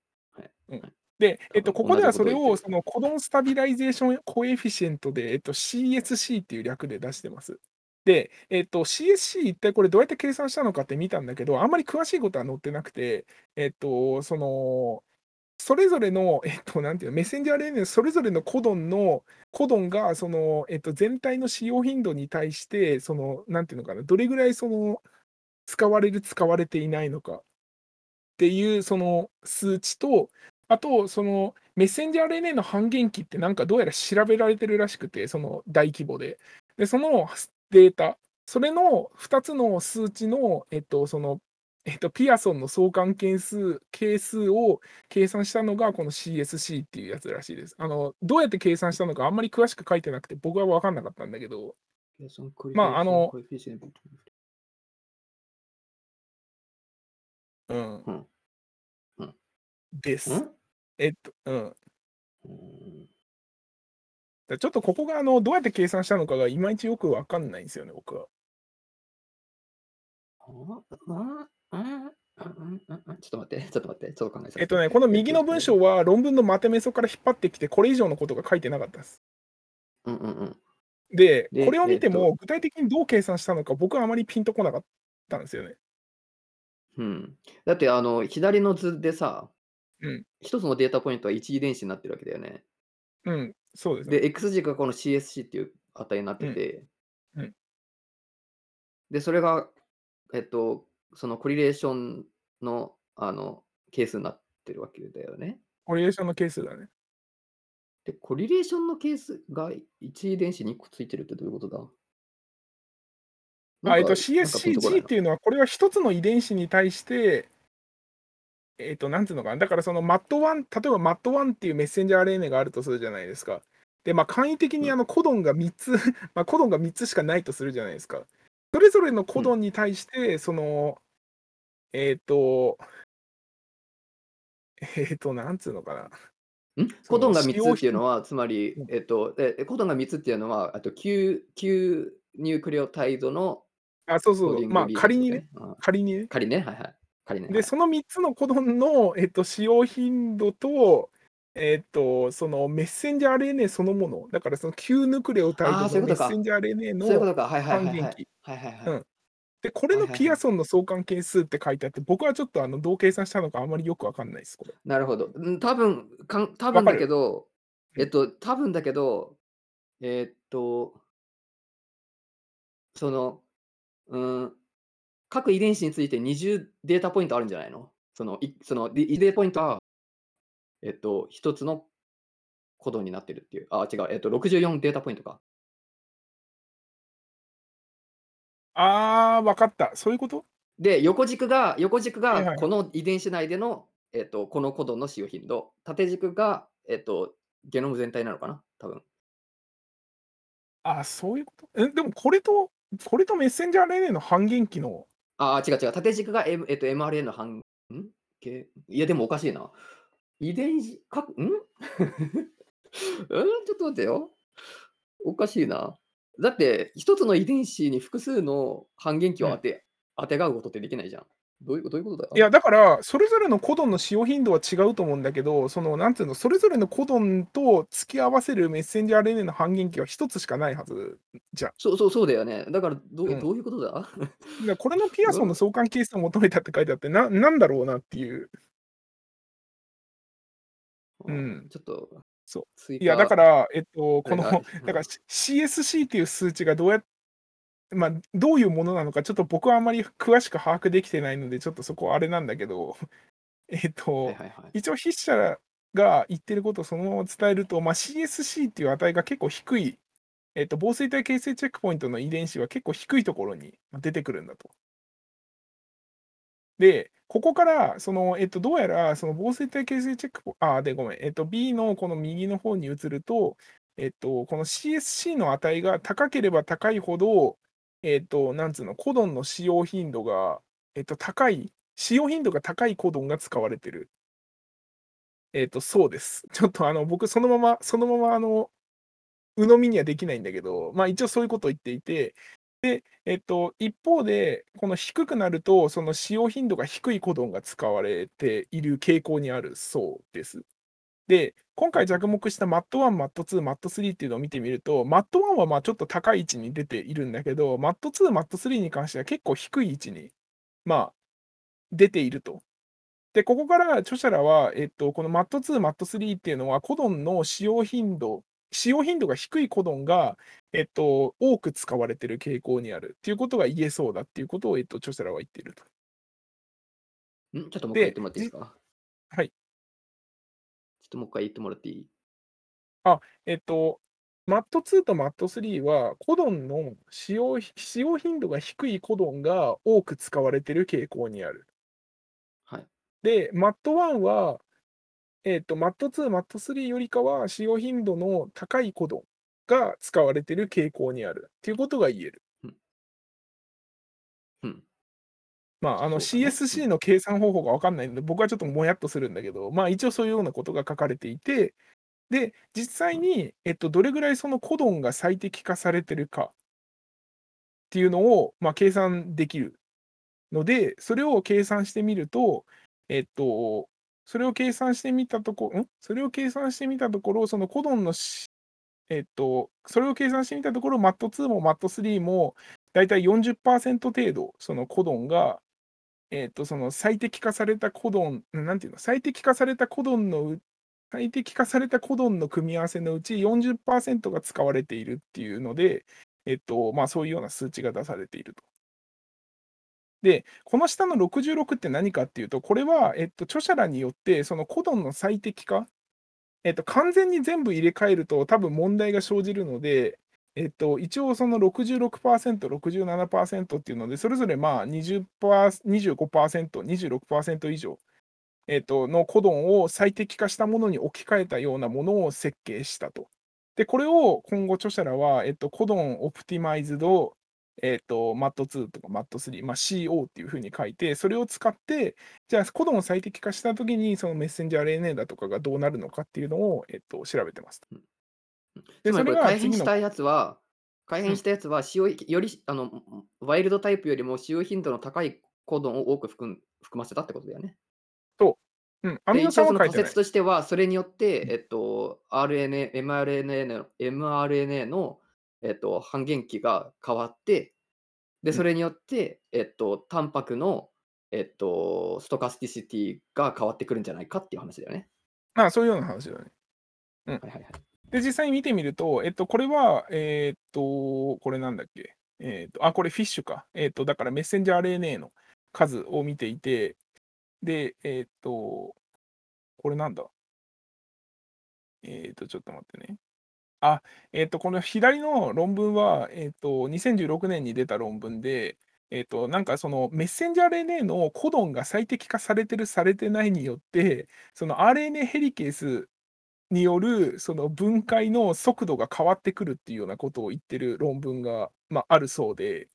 S1: で、えっと、ここではそれをその codon stabilization coefficient で、えっと、CSC っていう略で出してます。で、えっと、CSC 一体これどうやって計算したのかって見たんだけど、あんまり詳しいことは載ってなくて、えっと、その、それぞれの、えっと、なんていうの、メッセンジャー RNA それぞれのコドンの、コドンが、その、えっと、全体の使用頻度に対して、その、なんていうのかな、どれぐらいその、使われる、使われていないのかっていう、その数値と、あと、そのメッセンジャー RNA の半減期ってなんかどうやら調べられてるらしくて、その大規模で。で、そのデータ、それの2つの数値の、えっと、その、えっと、ピアソンの相関係数、係数を計算したのがこの CSC っていうやつらしいです。あの、どうやって計算したのかあんまり詳しく書いてなくて、僕は分かんなかったんだけど、まああのうん。
S2: うんうん
S1: です。
S2: ん？
S1: えっと、うん。
S2: うん
S1: だちょっとここがあのどうやって計算したのかがいまいちよくわかんないんですよね、僕は。
S2: ああああああちょっと待って、ちょっと待って、ちょっと考えさせて
S1: えっとね、この右の文章は論文のまとめそから引っ張ってきて、これ以上のことが書いてなかったです。
S2: うんうんうん。
S1: で、
S2: で
S1: これを見て
S2: え
S1: も、具体的にどう計算したのか、僕はあまりピンとこなかったんですよね。
S2: うん、だって、あの、左の図でさ、
S1: うん。
S2: 1つのデータポイントは1遺伝子になってるわけだよね。
S1: うん、そうですね。
S2: で、X 軸がこの CSC っていう値になっ
S1: うん。
S2: てて
S1: うん。
S2: で、それが、えっと、そのコリレーションの、あの、係数になってるわけだよね。
S1: コリエーションの係数だね。
S2: で、コリレーションの係数が1遺伝子に1個ついてるってどういうことだ？
S1: あ、えっと、CSCG っ
S2: な。
S1: ていうのは、これは1つの遺伝子に対してえっと、なんていうのかな、だからその MAT1 例えば MAT1 っていうメッセンジャー RNA があるとするじゃないですか。で、ま、簡易的
S2: うん。
S1: にあのコドンが3つま、コドンが3 つしかないとするじゃないですか。それぞれのコ
S2: うん。
S1: ドンに対して、その、えっとえっと、なんつうのかな。
S2: ん？コドンが3つっていうのは、つまり、
S1: うん。
S2: えっと、え、コドンが3つっていうのは、あと 9- 9ニュークレオタイドの
S1: あ、そうそう。ま、
S2: コーディングリードって
S1: 仮にね
S2: ことね。うん。
S1: 仮にね。
S2: 仮ね、はいはい。仮ね、
S1: で、
S2: はい。
S1: その3つのコドンの、えっと、使用頻度と、えっと、そのメッセンジャー RNA そのもの、だからその9ヌクレオタイ
S2: ああ、そ
S1: ドの
S2: ういうことか。
S1: メッセンジャー RNA の
S2: そういうことか。はいはいはいはい。
S1: 半減期。
S2: はいはいはい。
S1: うん。で、これの
S2: はいはいはい。
S1: ピアソンの相関係数って書いてあって、僕はちょっとあの、どう計算したのかあんまりよくわかんないす、これ。
S2: なるほど。うん、多分、かん多分だけ？ど、
S1: うん。
S2: えっと、多分だけど、えっとその、うーん、各遺伝子について20データポイントあるんじゃないの？その、いその、で、遺伝ポイントはえっと、1つのコドンになってるっていう。ああ、違う、えっと、64データポイントか。
S1: ああ、分かった。そういうこと？
S2: で、横軸が横軸が
S1: はいはいはい。
S2: この遺伝子内での、えっと、このコドンの使用頻度、縦軸が、えっと、ゲノム全体なのかな、多分。
S1: ああ、そういうこと？え、でもこれとこれとメッセンジャー RNA の半減期の？
S2: ああ、違う違う、縦軸が、M えっと、mRNA の半ん？けいや、でもおかしいな。遺伝子かん？うん、ちょっと待ってよ。おかしいな。だって1つの遺伝子に複数の半減期
S1: うん。
S2: をあてあてがうことってできないじゃん。どういうどういうことだ？
S1: いや、だから、それぞれのコドンの使用頻度は違うと思うんだけど、その、なんつうの、それぞれのコドンと付き合わせるメッセンジャー RNA の半減期は1つしかないはずじゃん。
S2: そうそう、そうだよね。だからど
S1: うん。
S2: うどういうことだ？
S1: な、これのピアソンの
S2: うん。
S1: 相関係数を求めたって書いてあって、ななんだろうなっていう。う
S2: ああ、
S1: ん。
S2: ちょっと、
S1: そう。いや、だから、えっと、この、だから、CSC っていう数値がどうやま、どういうものなのか、ちょっと僕はあんまり詳しく把握できてないので、ちょっとそこはあれなんだけど、えっと、
S2: はいはいはい。
S1: 一応筆者が言ってることをそのまま伝えると、ま、CSC っていう値が結構低い、えっと、紡錘体形成チェックポイントの遺伝子は結構低いところに、ま、出てくるんだと。で、ここからその、えっと、どうやらその紡錘体形成チェックポああ、で、ごめん、えっと、B のこの右の方に移ると、えっと、この CSC の値が高ければ高いほど、えっと、なんつうの、コドンの使用頻度が、えっと、高い使用頻度が高いコドンが使われてる。えっと、そうです。ちょっとあの、僕そのままそのままあの、鵜呑みにはできないんだけど、まあ、一応そういうことを言っていて、で、えっと、一方で、この低くなると、その使用頻度が低いコドンが使われている傾向にあるそうです。で、今回着目した MAT1、MAT2、MAT3 っていうのを見てみると、MAT1 は、まあ、ちょっと高い位置に出ているんだけど、MAT2、MAT3 に関しては結構低い位置に、まあ、出ていると。で、ここから著者らは、えっと、この MAT2、MAT3 っていうのは、コドンの使用頻度使用頻度が低いコドンが、えっと、多く使われてる傾向にあるっていうことが言えそうだっていうことを、えっと、著者らは言っていると。
S2: ん、ちょっともう一回言っ
S1: で、
S2: てもらっていいです
S1: じ
S2: か？
S1: はい。
S2: ちょっともっかい言ってもらっていい？
S1: あ、えっと、MAT2 と MAT3 は、コドンの使用ひ使用頻度が低いコドンが多く使われてる傾向にある。
S2: はい。
S1: で、MAT1 は、えっと、MAT2、MAT3 よりかは使用頻度の高いコドンが使われてる傾向にあるっていうことが言える。
S2: うん。ふん。
S1: まあ、あの、CSC
S2: ん。
S1: の計算方法が分かんないんで、僕はちょっともやっとするんだけど、まあ、一応そういうようなことが書かれていて、で、実
S2: うん。
S1: 際に、えっと、どれぐらいそのコドンが最適化されてるかっていうのを、ま、計算できるので、それを計算してみると、えっと、それを計算してみたとこん？それを計算してみたところ、そのコドンのしえっと、それを計算してみたところ、MAT2 も MAT3 もだいたい40%程度、そのコドンが、えっと、その最適化されたコドン、なんていうの、最適化されたコドンの最適化されたコドンの組み合わせのうち40%が使われているっていうので、えっと、まあ、そういうような数値が出されていると。で、この下の66って何かっていうと、これは、えっと、著者らによって、そのコドンの最適化、えっと、完全に全部入れ替えると多分問題が生じるので、えっと、一応その66%、67%っていうので、それぞれまあ20 25%、26%以上、えっと、のコドンを最適化したものに置き換えたようなものを設計したと。で、これを今後著者らは、えっと、コドンオプティマイズドえっ、と、MAT2 とか MAT3、まあ、CO っていうふうに書いて、それを使って、じゃあ、コドンを最適化したときに、そのメッセンジャー RNA だとかがどうなるのかっていうのを、えっと、調べてます。
S2: で、
S1: で、それが
S2: 改変したやつは改
S1: うん、
S2: 変したやつは使用よりあの、ワイルドタイプよりも使用頻度の高いコドンを多く含ませたってことだよね。
S1: と、うん、アミ
S2: で、
S1: ノ酸は書い。
S2: 仮説としては、それによっ
S1: うん
S2: て、えっと、RNA、mRNA の mRNA の、えっと、半減期が変わってで、
S1: うん。
S2: それによって、えっと、タンパクの、えっと、ストカスティシティが変わってくるんじゃないかっていう話だよね。
S1: まあ、そういうような話だね。うん。
S2: はいはいはい。
S1: で、実際に見てみると、えっと、これは、えっと、これなんだっけ？えっと、あ、これフィッシュか。えっと、だからメッセンジャー RNA の数を見ていて、で、えっと、これなんだ？えっと、ちょっと待ってね。あ、えっと、この左の論文は、えっと、2016年に出た論文で、えっと、なんかそのメッセンジャー RNA のコドンが最適化されてる、されてないによって、その RNA ヘリケースによるその分解の速度が変わってくるっていうようなことを言ってる論文が、まあ、るそうで、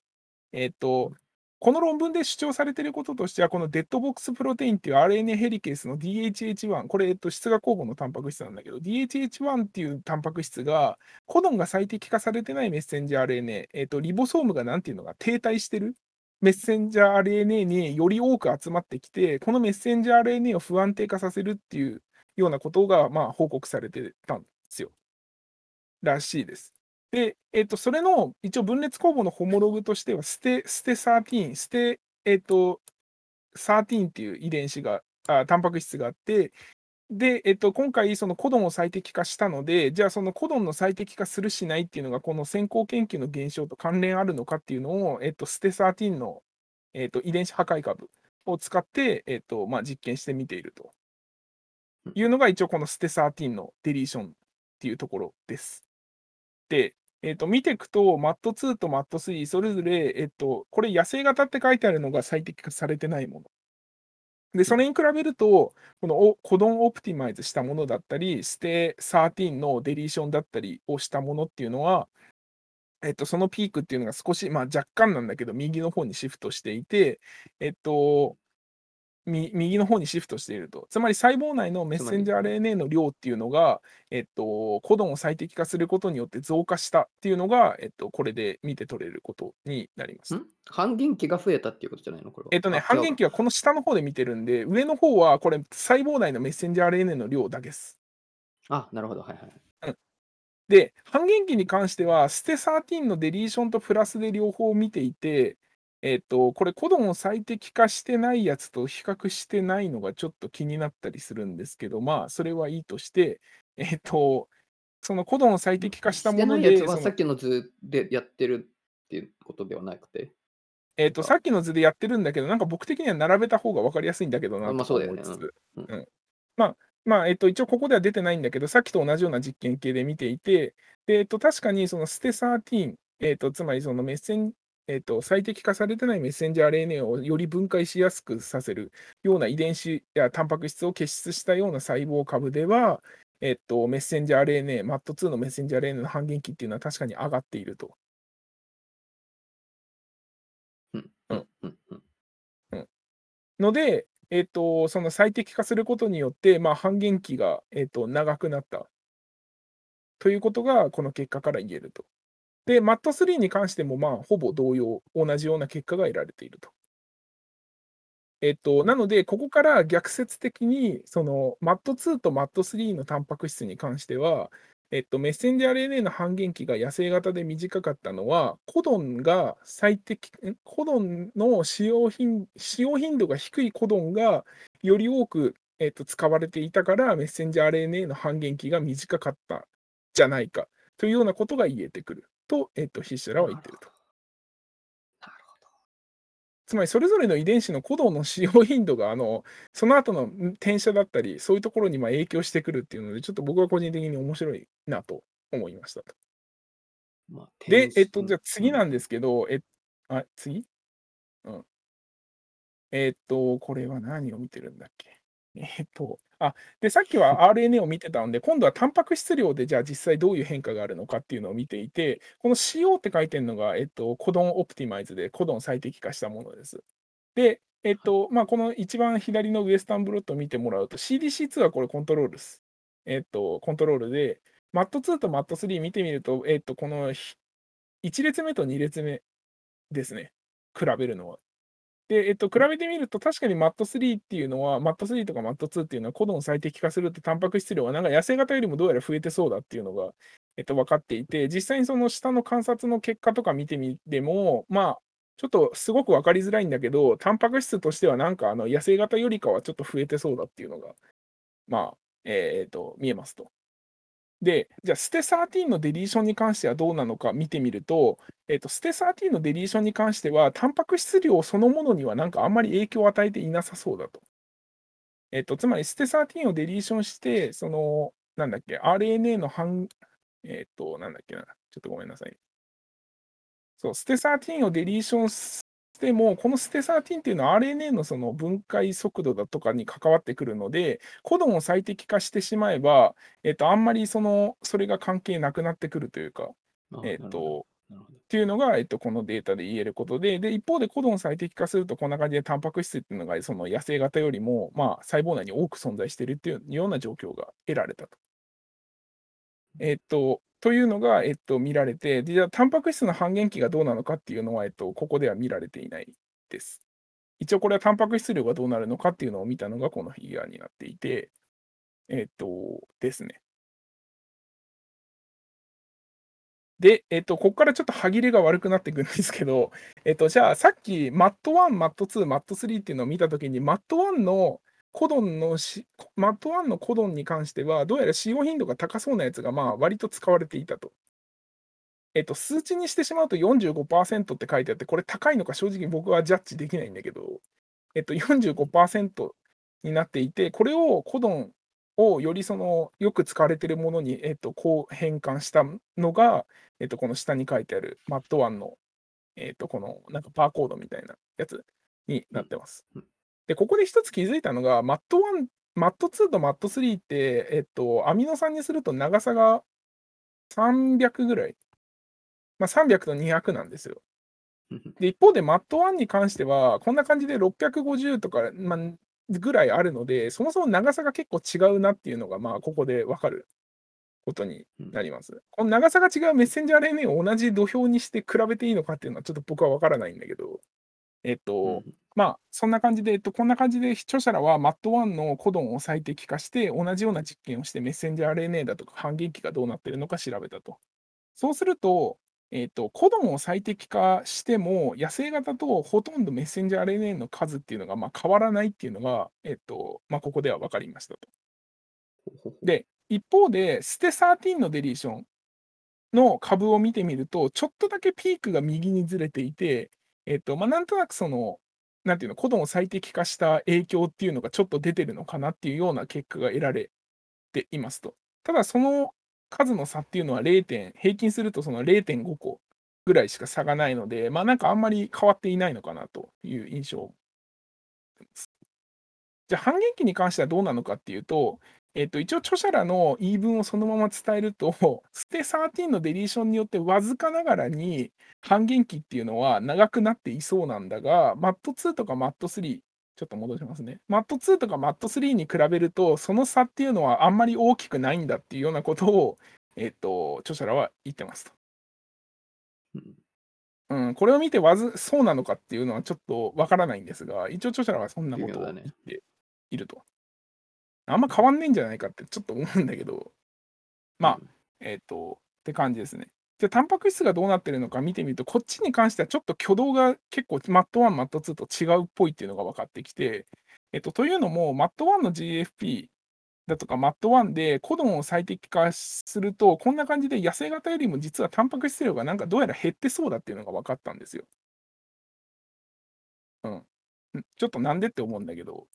S1: えっと、この論文で主張されていることとしては、この DEAD-box protein っていう RNA ヘリケースの DHH1、これ、えっと、出芽酵母のタンパク質なんだけど、DHH1 っていうタンパク質が、コドンが最適化されてないメッセンジャー RNA、えっと、リボソームがなんていうのが停滞してるメッセンジャー RNA により多く集まってきて、このメッセンジャー RNA を不安定化させるっていうようなことが、まあ、報告されてたんですよ。らしいです。で、えっと、それの一応分裂酵母のホモログとしては、ステステ13、ステ、えっと、13っていう遺伝子が、あ、タンパク質があって、で、えっと、今回そのコドンを最適化したので、じゃあそのコドンの最適化するしないっていうのが、この先行研究の減少と関連あるのかっていうのを、えっと、ステ13の、えっと、遺伝子破壊株を使って、えっと、まあ、実験してみているというのが、一応このステ13のデリーションっていうところです。で、えっと、見ていくと、MAT2 と MAT3、それぞれ、えっと、これ野生型って書いてあるのが最適化されてないもの。で、
S2: うん
S1: それに比べると、このおコドンオプティマイズしたものだったり、ステ13のデリーションだったりをしたものっていうのは、えっと、そのピークっていうのが少し、まあ、若干なんだけど、右の方にシフトしていて、えっと、み右の方にシフトしていると。つまり細胞内のメッセンジャー RNA の量っていうのが、えっと、コドンを最適化することによって増加したっていうのが、えっと、これで見て取れることになります
S2: 半減期が増えたっていうことじゃないの？これは。
S1: えっとね、半減。期はこの下の方で見てるんで、上の方はこれ細胞内のメッセンジャー RNA の量だけです。
S2: あ、なるほど。はいはい。
S1: うん。で、半減期に関しては、ステ13のデリーションとプラスで両方見ていて、えっと、これコドンを最適化してないやつと比較してないのがちょっと気になったりするんですけど、まあ、それはいいとして、えっと、そのコドンを最
S2: ん
S1: 適化した
S2: して
S1: もので、
S2: ないやつは
S1: その、
S2: さっきの図でやってるっていうことではなくて、
S1: えっと、さっきの図でやってるんだけど、なんか僕的には並べた方が分かりやすいんだけど
S2: あ、
S1: な
S2: ま、そうだよね。
S1: 思いつつ、
S2: うん。うん。
S1: うん。まあ、まあ、えっと、一応ここでは出てないんだけど、さっきと同じような実験系で見ていて、で、えっと、確かにそのステ13、えっと、つまりそのメッセンえっと、最適化されてないメッセンジャー RNA をより分解しやすくさせるような遺伝子やタンパク質を結出したような細胞株では、えっと、メッセンジャー RNA、MAT2 のメッセンジャー RNA の半減期っていうのは確かに上がっていると。
S2: うん、
S1: うん、
S2: うん、うん、うん。
S1: うん。ので、えっと、その最適化することによって、まあ、半減期が、えっと、長くなったということが、この結果から言えると。で、MAT3 に関しても、まあ、ほぼ同様、同じような結果が得られていると。えっと、なので、ここから逆説的に、その MAT2 と MAT3 のタンパク質に関しては、えっと、メッセンジャー RNA の半減期が野生型で短かったのは、コドンが最適、コドンの使用頻使用頻度が低いコドンがより多く、えっと、使われていたから、メッセンジャー RNA の半減期が短かったじゃないかというようなことが言えてくると、えっと、ヒッシュラーは言ってると。
S2: なるほど。
S1: つまりそれぞれの遺伝子のコドンの使用頻度が、あの、その後のん転写だったり、そういうところにまあ影響してくるっていうので、ちょっと僕は個人的に面白いなと思いましたと。
S2: まあ、
S1: で、えっと、じゃあ次
S2: うん。
S1: なんですけど、えあ、次？うん。えっと、これは何を見てるんだっけ？えっと、あ、で、さっきは RNA を見てたので、今度はタンパク質量でじゃあ実際どういう変化があるのかっていうのを見ていて、この CO って書いてるのが、えっと、コドンオプティマイズで、コドン最適化したものです。で、えっ
S2: はい。
S1: と、まあ、この一番左のウエスタンブロットを見てもらうと、CDC2 はこれコントロールす。えっと、コントロールで、MAT2 と MAT3 見てみると、えっと、このひ1列目と2列目ですね、比べるのは。で、えっと、比。べてみると確かに MAT3 っていうのは MAT3 とか MAT2 っていうのはコドン最適化するとタンパク質量がなんか野生型よりもどうやら増えてそうだっていうのが、えっと、分かっていて、実際にその下の観察の結果とか見てみても、まあ、ちょっとすごく分かりづらいんだけど、タンパク質としてはなんかあの野生型よりかはちょっと増えてそうだっていうのが、まあ、えっと、見えますと。で、じゃあステ13のデリーションに関してはどうなのか見てみると、えっと、ステ13のデリーションに関しては、タンパク質量そのものにはなんかあんまり影響を与えていなさそうだと。えっと、つまりステ13をデリーションして、その、なんだっけ、RNA の半えっと、なんだっけな、ちょっとごめんなさい。そう、ステ13をデリーションしても、このステ13っていうのは RNA のその分解速度だとかに関わってくるので、コドンを最適化してしまえば、えっと、あんまりその、それが関係なくなってくるというか、えっ。と。っていうのが、えっと、このデータで言えることで、で、一方でコドンを最適化するとこんな感じでタンパク質っていうのが、その野生型よりも、まあ、細胞内に多く存在しているっていうような状況が得られたと。えっと、というのが、えっと、見られて、で、じゃあタンパク質の半減期がどうなのかっていうのは、えっと、ここでは見られていないです。一応これはタンパク質量がどうなるのかっていうのを見たのがこのフィギュアになっていて、えっと、ですね。で、えっと、ここからちょっと歯切れが悪くなっていくんですけど、えっと、じゃあさっき MAT1、MAT2、MAT3 っていうのを見たときに、MAT1 のコドンのし MAT1 のコドンに関しては、どうやら使用頻度が高そうなやつが、まあ、割と使われていたと。えっと、数値にしてしまうと45%って書いてあって、これ高いのか正直僕はジャッジできないんだけど、えっと、45%になっていて、これをコドンをよりその、よく使われているものに、えっと、こう変換したのが、えっと、この下に書いてある MAT1 の、えっと、このなんかバーコードみたいなやつに。なってます。
S2: うん。
S1: で、ここで一つ気づいたのが、MAT1、MAT2 と MAT3 って、えっと、アミノ酸にすると長さが300ぐらい。まあ、300と200なんですよ。で、一方で MAT1 に関しては、こんな感じで650とか、ま、ぐらいあるので、そもそも長さが結構違うなっていうのが、まあ、ここで分かることに
S2: うん。
S1: なります。この長さが違うメッセンジャー RNA を同じ土俵にして比べていいのかっていうのはちょっと僕は分からないんだけど、えっ
S2: うん
S1: と、
S2: ふん。
S1: まあ、そんな感じで、えっと、こんな感じで著者らは MAT1 のコドンを最適化して、同じような実験をしてメッセンジャー RNA だとか半減期がどうなっているのか調べたと。そうすると、えっと、コドンを最適化しても、野生型とほとんどメッセンジャー RNA の数っていうのが、まあ、変わらないっていうのが、えっと、まあ、ここでは分かりましたと。で、一方で、ステ13のデリーションの株を見てみると、ちょっとだけピークが右にずれていて、えっと、ま、なんとなくその、なんていうの、コドンを最適化した影響っていうのがちょっと出てるのかなっていうような結果が得られていますと。ただその数の差っていうのは0点平均するとその0.5個ぐらいしか差がないので、ま、なんかあんまり変わっていないのかなという印象じゃ、半減期に関してはどうなのかっていうと、えっと、一応著者らの言い分をそのまま伝えると、ステ13のデリーションによってわずかながらに、半減期っていうのは長くなっていそうなんだが、MAT2 とか MAT3 ちょっと戻しますね。MAT2 とか MAT3 に比べると、その差っていうのはあんまり大きくないんだっていうようなことを、えっと、著者らは言ってますと。
S2: うん。
S1: うん、これを見てわずそうなのかっていうのはちょっとわからないんですが、一応著者らはそんなことを。言っていると。あんま変わんねえんじゃないかってちょっと思うんだけど、まあ、
S2: うん。
S1: えっと、って感じですね。じゃ、タンパク質がどうなってるのか見てみると、こっちに関してはちょっと挙動が結構 MAT1、MAT2 と違うっぽいっていうのが分かってきて、えっと、というのも MAT1 の GFP だとか MAT1 でコドンを最適化すると、こんな感じで痩せ型よりも実はタンパク質量がなんかどうやら減ってそうだっていうのが分かったんですよ。うん。ん、ちょっとなんでって思うんだけど、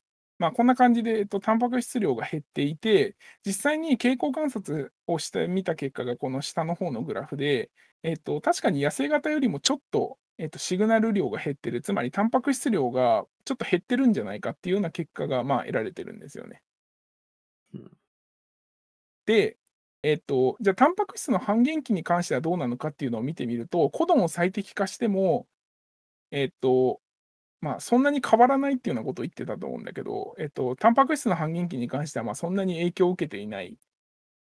S1: まあ、こんな感じで、えっと、タンパク質量が減っていて、実際に傾向観察をしてみた結果がこの下の方のグラフで、えっと、確かに野生型よりもちょっと、えっと、シグナル量が減ってる、つまりタンパク質量がちょっと減ってるんじゃないかっていうような結果が、まあ、得られてるんですよね。
S2: うん。
S1: で、えっと、じゃあタンパク質の半減期に関してはどうなのかっていうのを見てみると、コドンを最適化しても、えっと、まあ、そんなに変わらないっていうようなことを言ってたと思うんだけど、えっと、タンパク質の半減期に関しては、まあ、そんなに影響を受けていないっ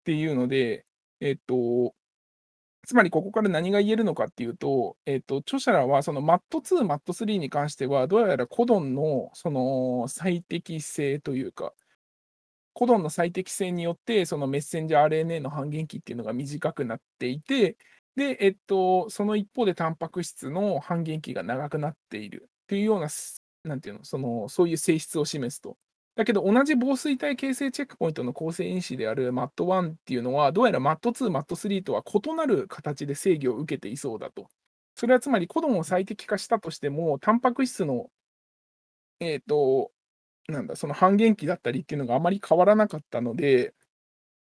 S1: ていうので、えっと、つまりここから何が言えるのかっていうと、えっと、著者らはその MAT2、MAT3 に関しては、どうやらコドンのその最適性というか、コドンの最適性によって、そのメッセンジャー RNA の半減期っていうのが短くなっていて、で、えっと、その一方でタンパク質の半減期が長くなっている。ていうような、なんていうの、その、そういう性質を示すと。だけど、同じ防水体形成チェックポイントの構成因子である MAT1 っていうのは、どうやら MAT2、MAT3 とは異なる形で制御を受けていそうだと。それはつまり、コドンを最適化したとしても、タンパク質の、えっ、と、なんだ、その半減期だったりっていうのがあまり変わらなかったので、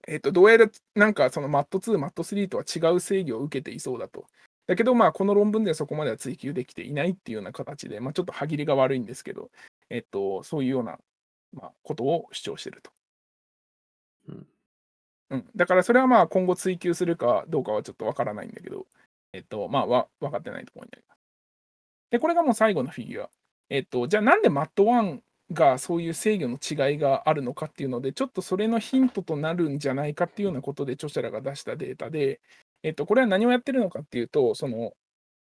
S1: えっ、と、どうやらなんかその MAT2、MAT3 とは違う制御を受けていそうだと。だけど、まあ、この論文ではそこまでは追求できていないっていうような形で、まあ、ちょっと歯切れが悪いんですけど、えっと、そういうような、まあ、ことを主張していると。
S2: うん。
S1: うん。だからそれはまあ今後追求するかどうかはちょっとわからないんだけど、えっと、まあ、わ分かってないところになります。で、これがもう最後のフィギュア。えっと、じゃあなんで MAT1 がそういう制御の違いがあるのかっていうので、ちょっとそれのヒントとなるんじゃないかっていうようなことで著者らが出したデータで、えっと、これは何をやってるのかっていうと、その、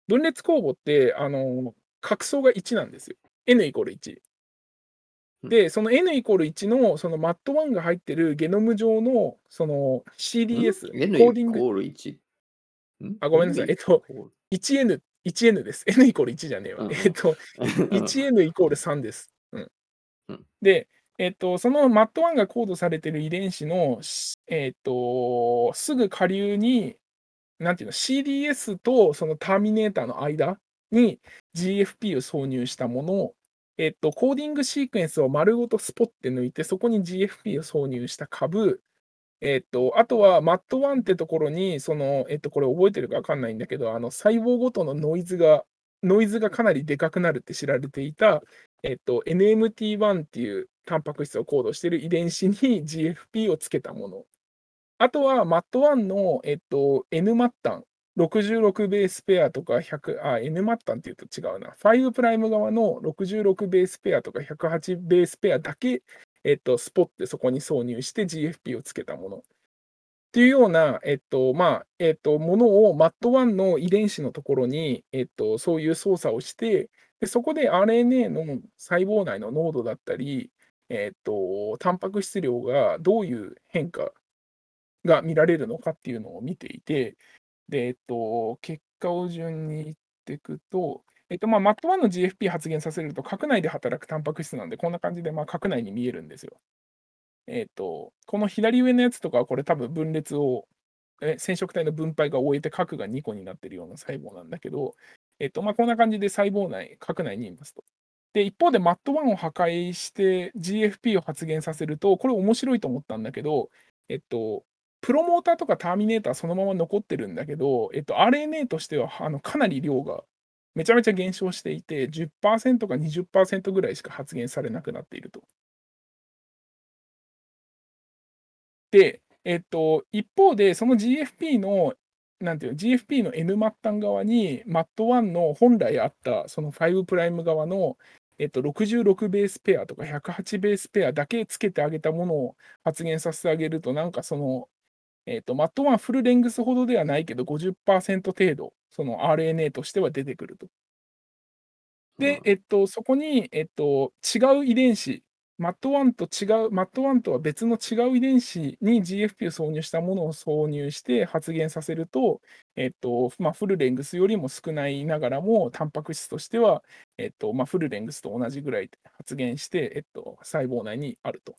S1: 分裂公募って、あの、拡層が1なんですよ。n イコール1。で、その n イコール1のその MAT1 が入ってるゲノム上のその CDS、
S2: n
S1: コーディング。
S2: イコール1。
S1: あ、ごめんなさい。えっと、1n、1n です。n イコール1 じゃねえわ。えっと、1n イコール3です。うん。で、えっと、その MAT1 がコードされている遺伝子の、えっと、すぐ下流になんていうの、CDS とそのターミネーターの間に GFP を挿入したものを、えっと、コーディングシークエンスを丸ごとスポッて抜いて、そこに GFP を挿入した株、えっと、あとは MAT1 ってところに、その、えっと、これ覚えてるかわかんないんだけど、あの、細胞ごとのノイズが、ノイズがかなりでかくなるって知られていた、えっと、NMT1 っていうタンパク質をコードしている遺伝子に GFP をつけたもの。あとは MAT1 の、えっと、N マッタン、66ベースペアとか100、あ、N マッタンっていうと違うな。5プライム側の66ベースペアとか108ベースペアだけ、えっと、スポってそこに挿入して GFP をつけたもの。っていうような、えっと、まあ、えっと、ものを MAT1 の遺伝子のところに、えっと、そういう操作をして、でそこで RNA の細胞内の濃度だったり、えっと、タンパク質量がどういう変化が見られるのかっていうのを見ていて、で、えっと、結果を順に言っていくと、えっと、まあ、MAT1 の GFP 発現させると、核内で働くタンパク質なんで、こんな感じで、まあ、核内に見えるんですよ。えっと、この左上のやつとかは、これ多分分裂を、え染色体の分配が終えて核が2個になってるような細胞なんだけど、えっと、まあ、こんな感じで細胞内、核内にいますと。で、一方で MAT1 を破壊して GFP を発現させると、これ面白いと思ったんだけど、えっと、プロモーターとかターミネーターそのまま残ってるんだけど、えっと、RNA としてはあのかなり量がめちゃめちゃ減少していて、10%か20%ぐらいしか発現されなくなっていると。で、えっと、一方で、その GFP の、なんていうの、GFP の N 末端側に MAT1 の本来あったその5プライム側の、えっと、66ベースペアとか108ベースペアだけつけてあげたものを発現させてあげると、なんかそのえっと、マット1フルレングスほどではないけど、50%程度、その RNA としては出てくると。で、えっと、そこに、えっと、違う遺伝子、MAT1 と違う、MAT1 とは別の違う遺伝子に GFP を挿入したものを挿入して発現させると、えっとまあ、フルレングスよりも少ないながらも、タンパク質としては、えっとまあ、フルレングスと同じぐらい発現して、えっと、細胞内にあると。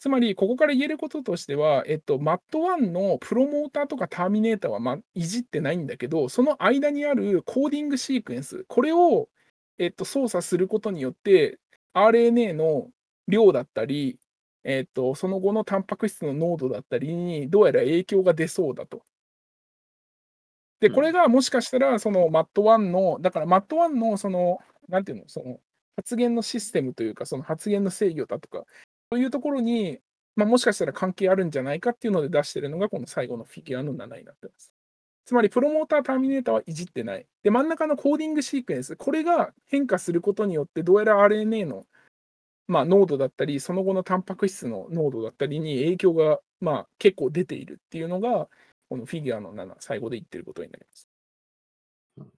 S1: つまり、ここから言えることとしては、えっと、MAT1 のプロモーターとかターミネーターは、まあ、いじってないんだけど、その間にあるコーディングシークエンス、これを、えっと、操作することによって、RNA の量だったり、えっと、その後のタンパク質の濃度だったりに、どうやら影響が出そうだと。で、
S2: うん
S1: これがもしかしたら、その MAT1 の、だから MAT1 の、その、なんていうの、その発言のシステムというか、その発言の制御だとか、そういうところに、まあ、もしかしたら関係あるんじゃないかっていうので出してるのが、この最後のフィギュアの7になってます。つまり、プロモーター、ターミネーターはいじってない。で、真ん中のコーディングシークエンス、これが変化することによって、どうやら RNA の、まあ、濃度だったり、その後のタンパク質の濃度だったりに影響が、まあ、結構出ているっていうのが、このフィギュアの7、最後で言ってることになります
S2: うん。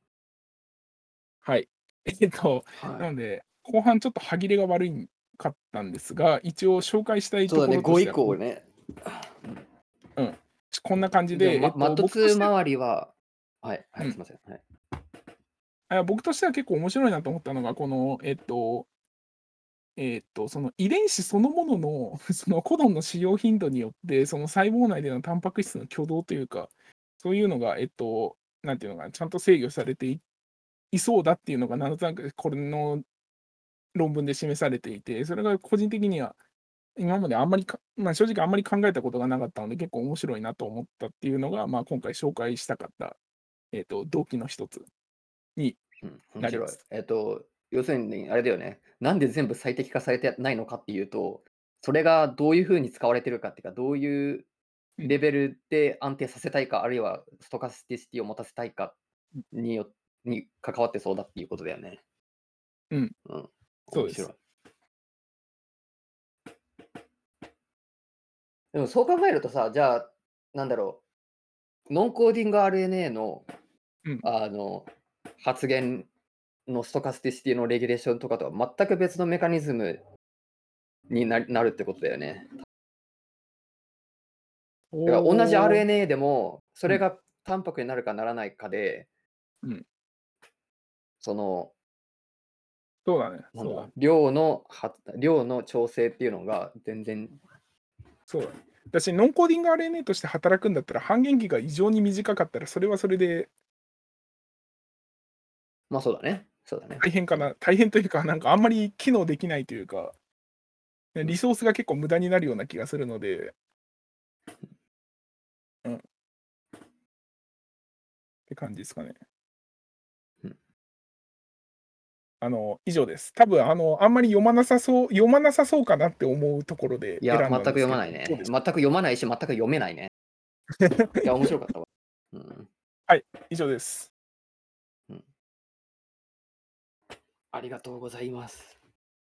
S1: はい。えっと、
S2: は
S1: なので、後半ちょっと歯切れが悪いかったんですが、一応紹介したい
S2: い。そうだね、5以
S1: ところとしては
S2: 降ね。
S1: こんな感じで、
S2: でも、
S1: えっと
S2: まマット2
S1: 僕としては
S2: 周りは、はい、はい、
S1: うん
S2: すみません。はい。
S1: あ僕としては結構面白いなと思ったのが、この、えっと、えっと、その遺伝子そのものの そのコドンの使用頻度によって、その細胞内でのタンパク質の挙動というか、そういうのが、えっと、なんていうのかな、ちゃんと制御されていいそうだっていうのが、なんとなくこれの論文で示されていて、それが個人的には、今まであんまりか、まあ、正直あんまり考えたことがなかったので、結構面白いなと思ったっていうのが、まあ、今回紹介したかった、えっと、動機の一つ。
S2: うん、面白い
S1: なります。
S2: えっと、要するに、あれだよね。なんで全部最適化されてないのかっていうと、それがどういうふうに使われてるかっていうか、どういうレベルで安定させたいか、あるいはストカスティシティを持たせたいかによに関わってそうだっていうことだよね。
S1: うん。
S2: うん。
S1: そうです。
S2: でもそう考えるとさ、じゃあ、なんだろう、ノンコーディング RNA の,、
S1: うん。
S2: あの発言のストカスティシティのレギュレーションとかとは全く別のメカニズムにななるってことだよね。だから同じ RNA でも、それがタンパクになるかならないかで、
S1: うん。
S2: その、
S1: そうだね。
S2: なんだ。量のは量の調整っていうのが全然
S1: そうだね。私、ノンコーディング RNA として働くんだったら、半減期が異常に短かったら、それはそれで
S2: まあそうだね。そうだね。
S1: 大変かな。大変というか、なんかあんまり機能できないというか、ねリソースが結構無駄になるような気がするので、うん。って感じですかねあの、以上です。多分あの、あんまり読まなさそう、読まなさそうかなって思うところで
S2: いや、全く
S1: 選んだんですけど
S2: 読まないね。
S1: どうですか
S2: 全く読まないし、全く読めないね。いや、面白かったわ。うん、
S1: 以上です。
S2: ありがとうございます。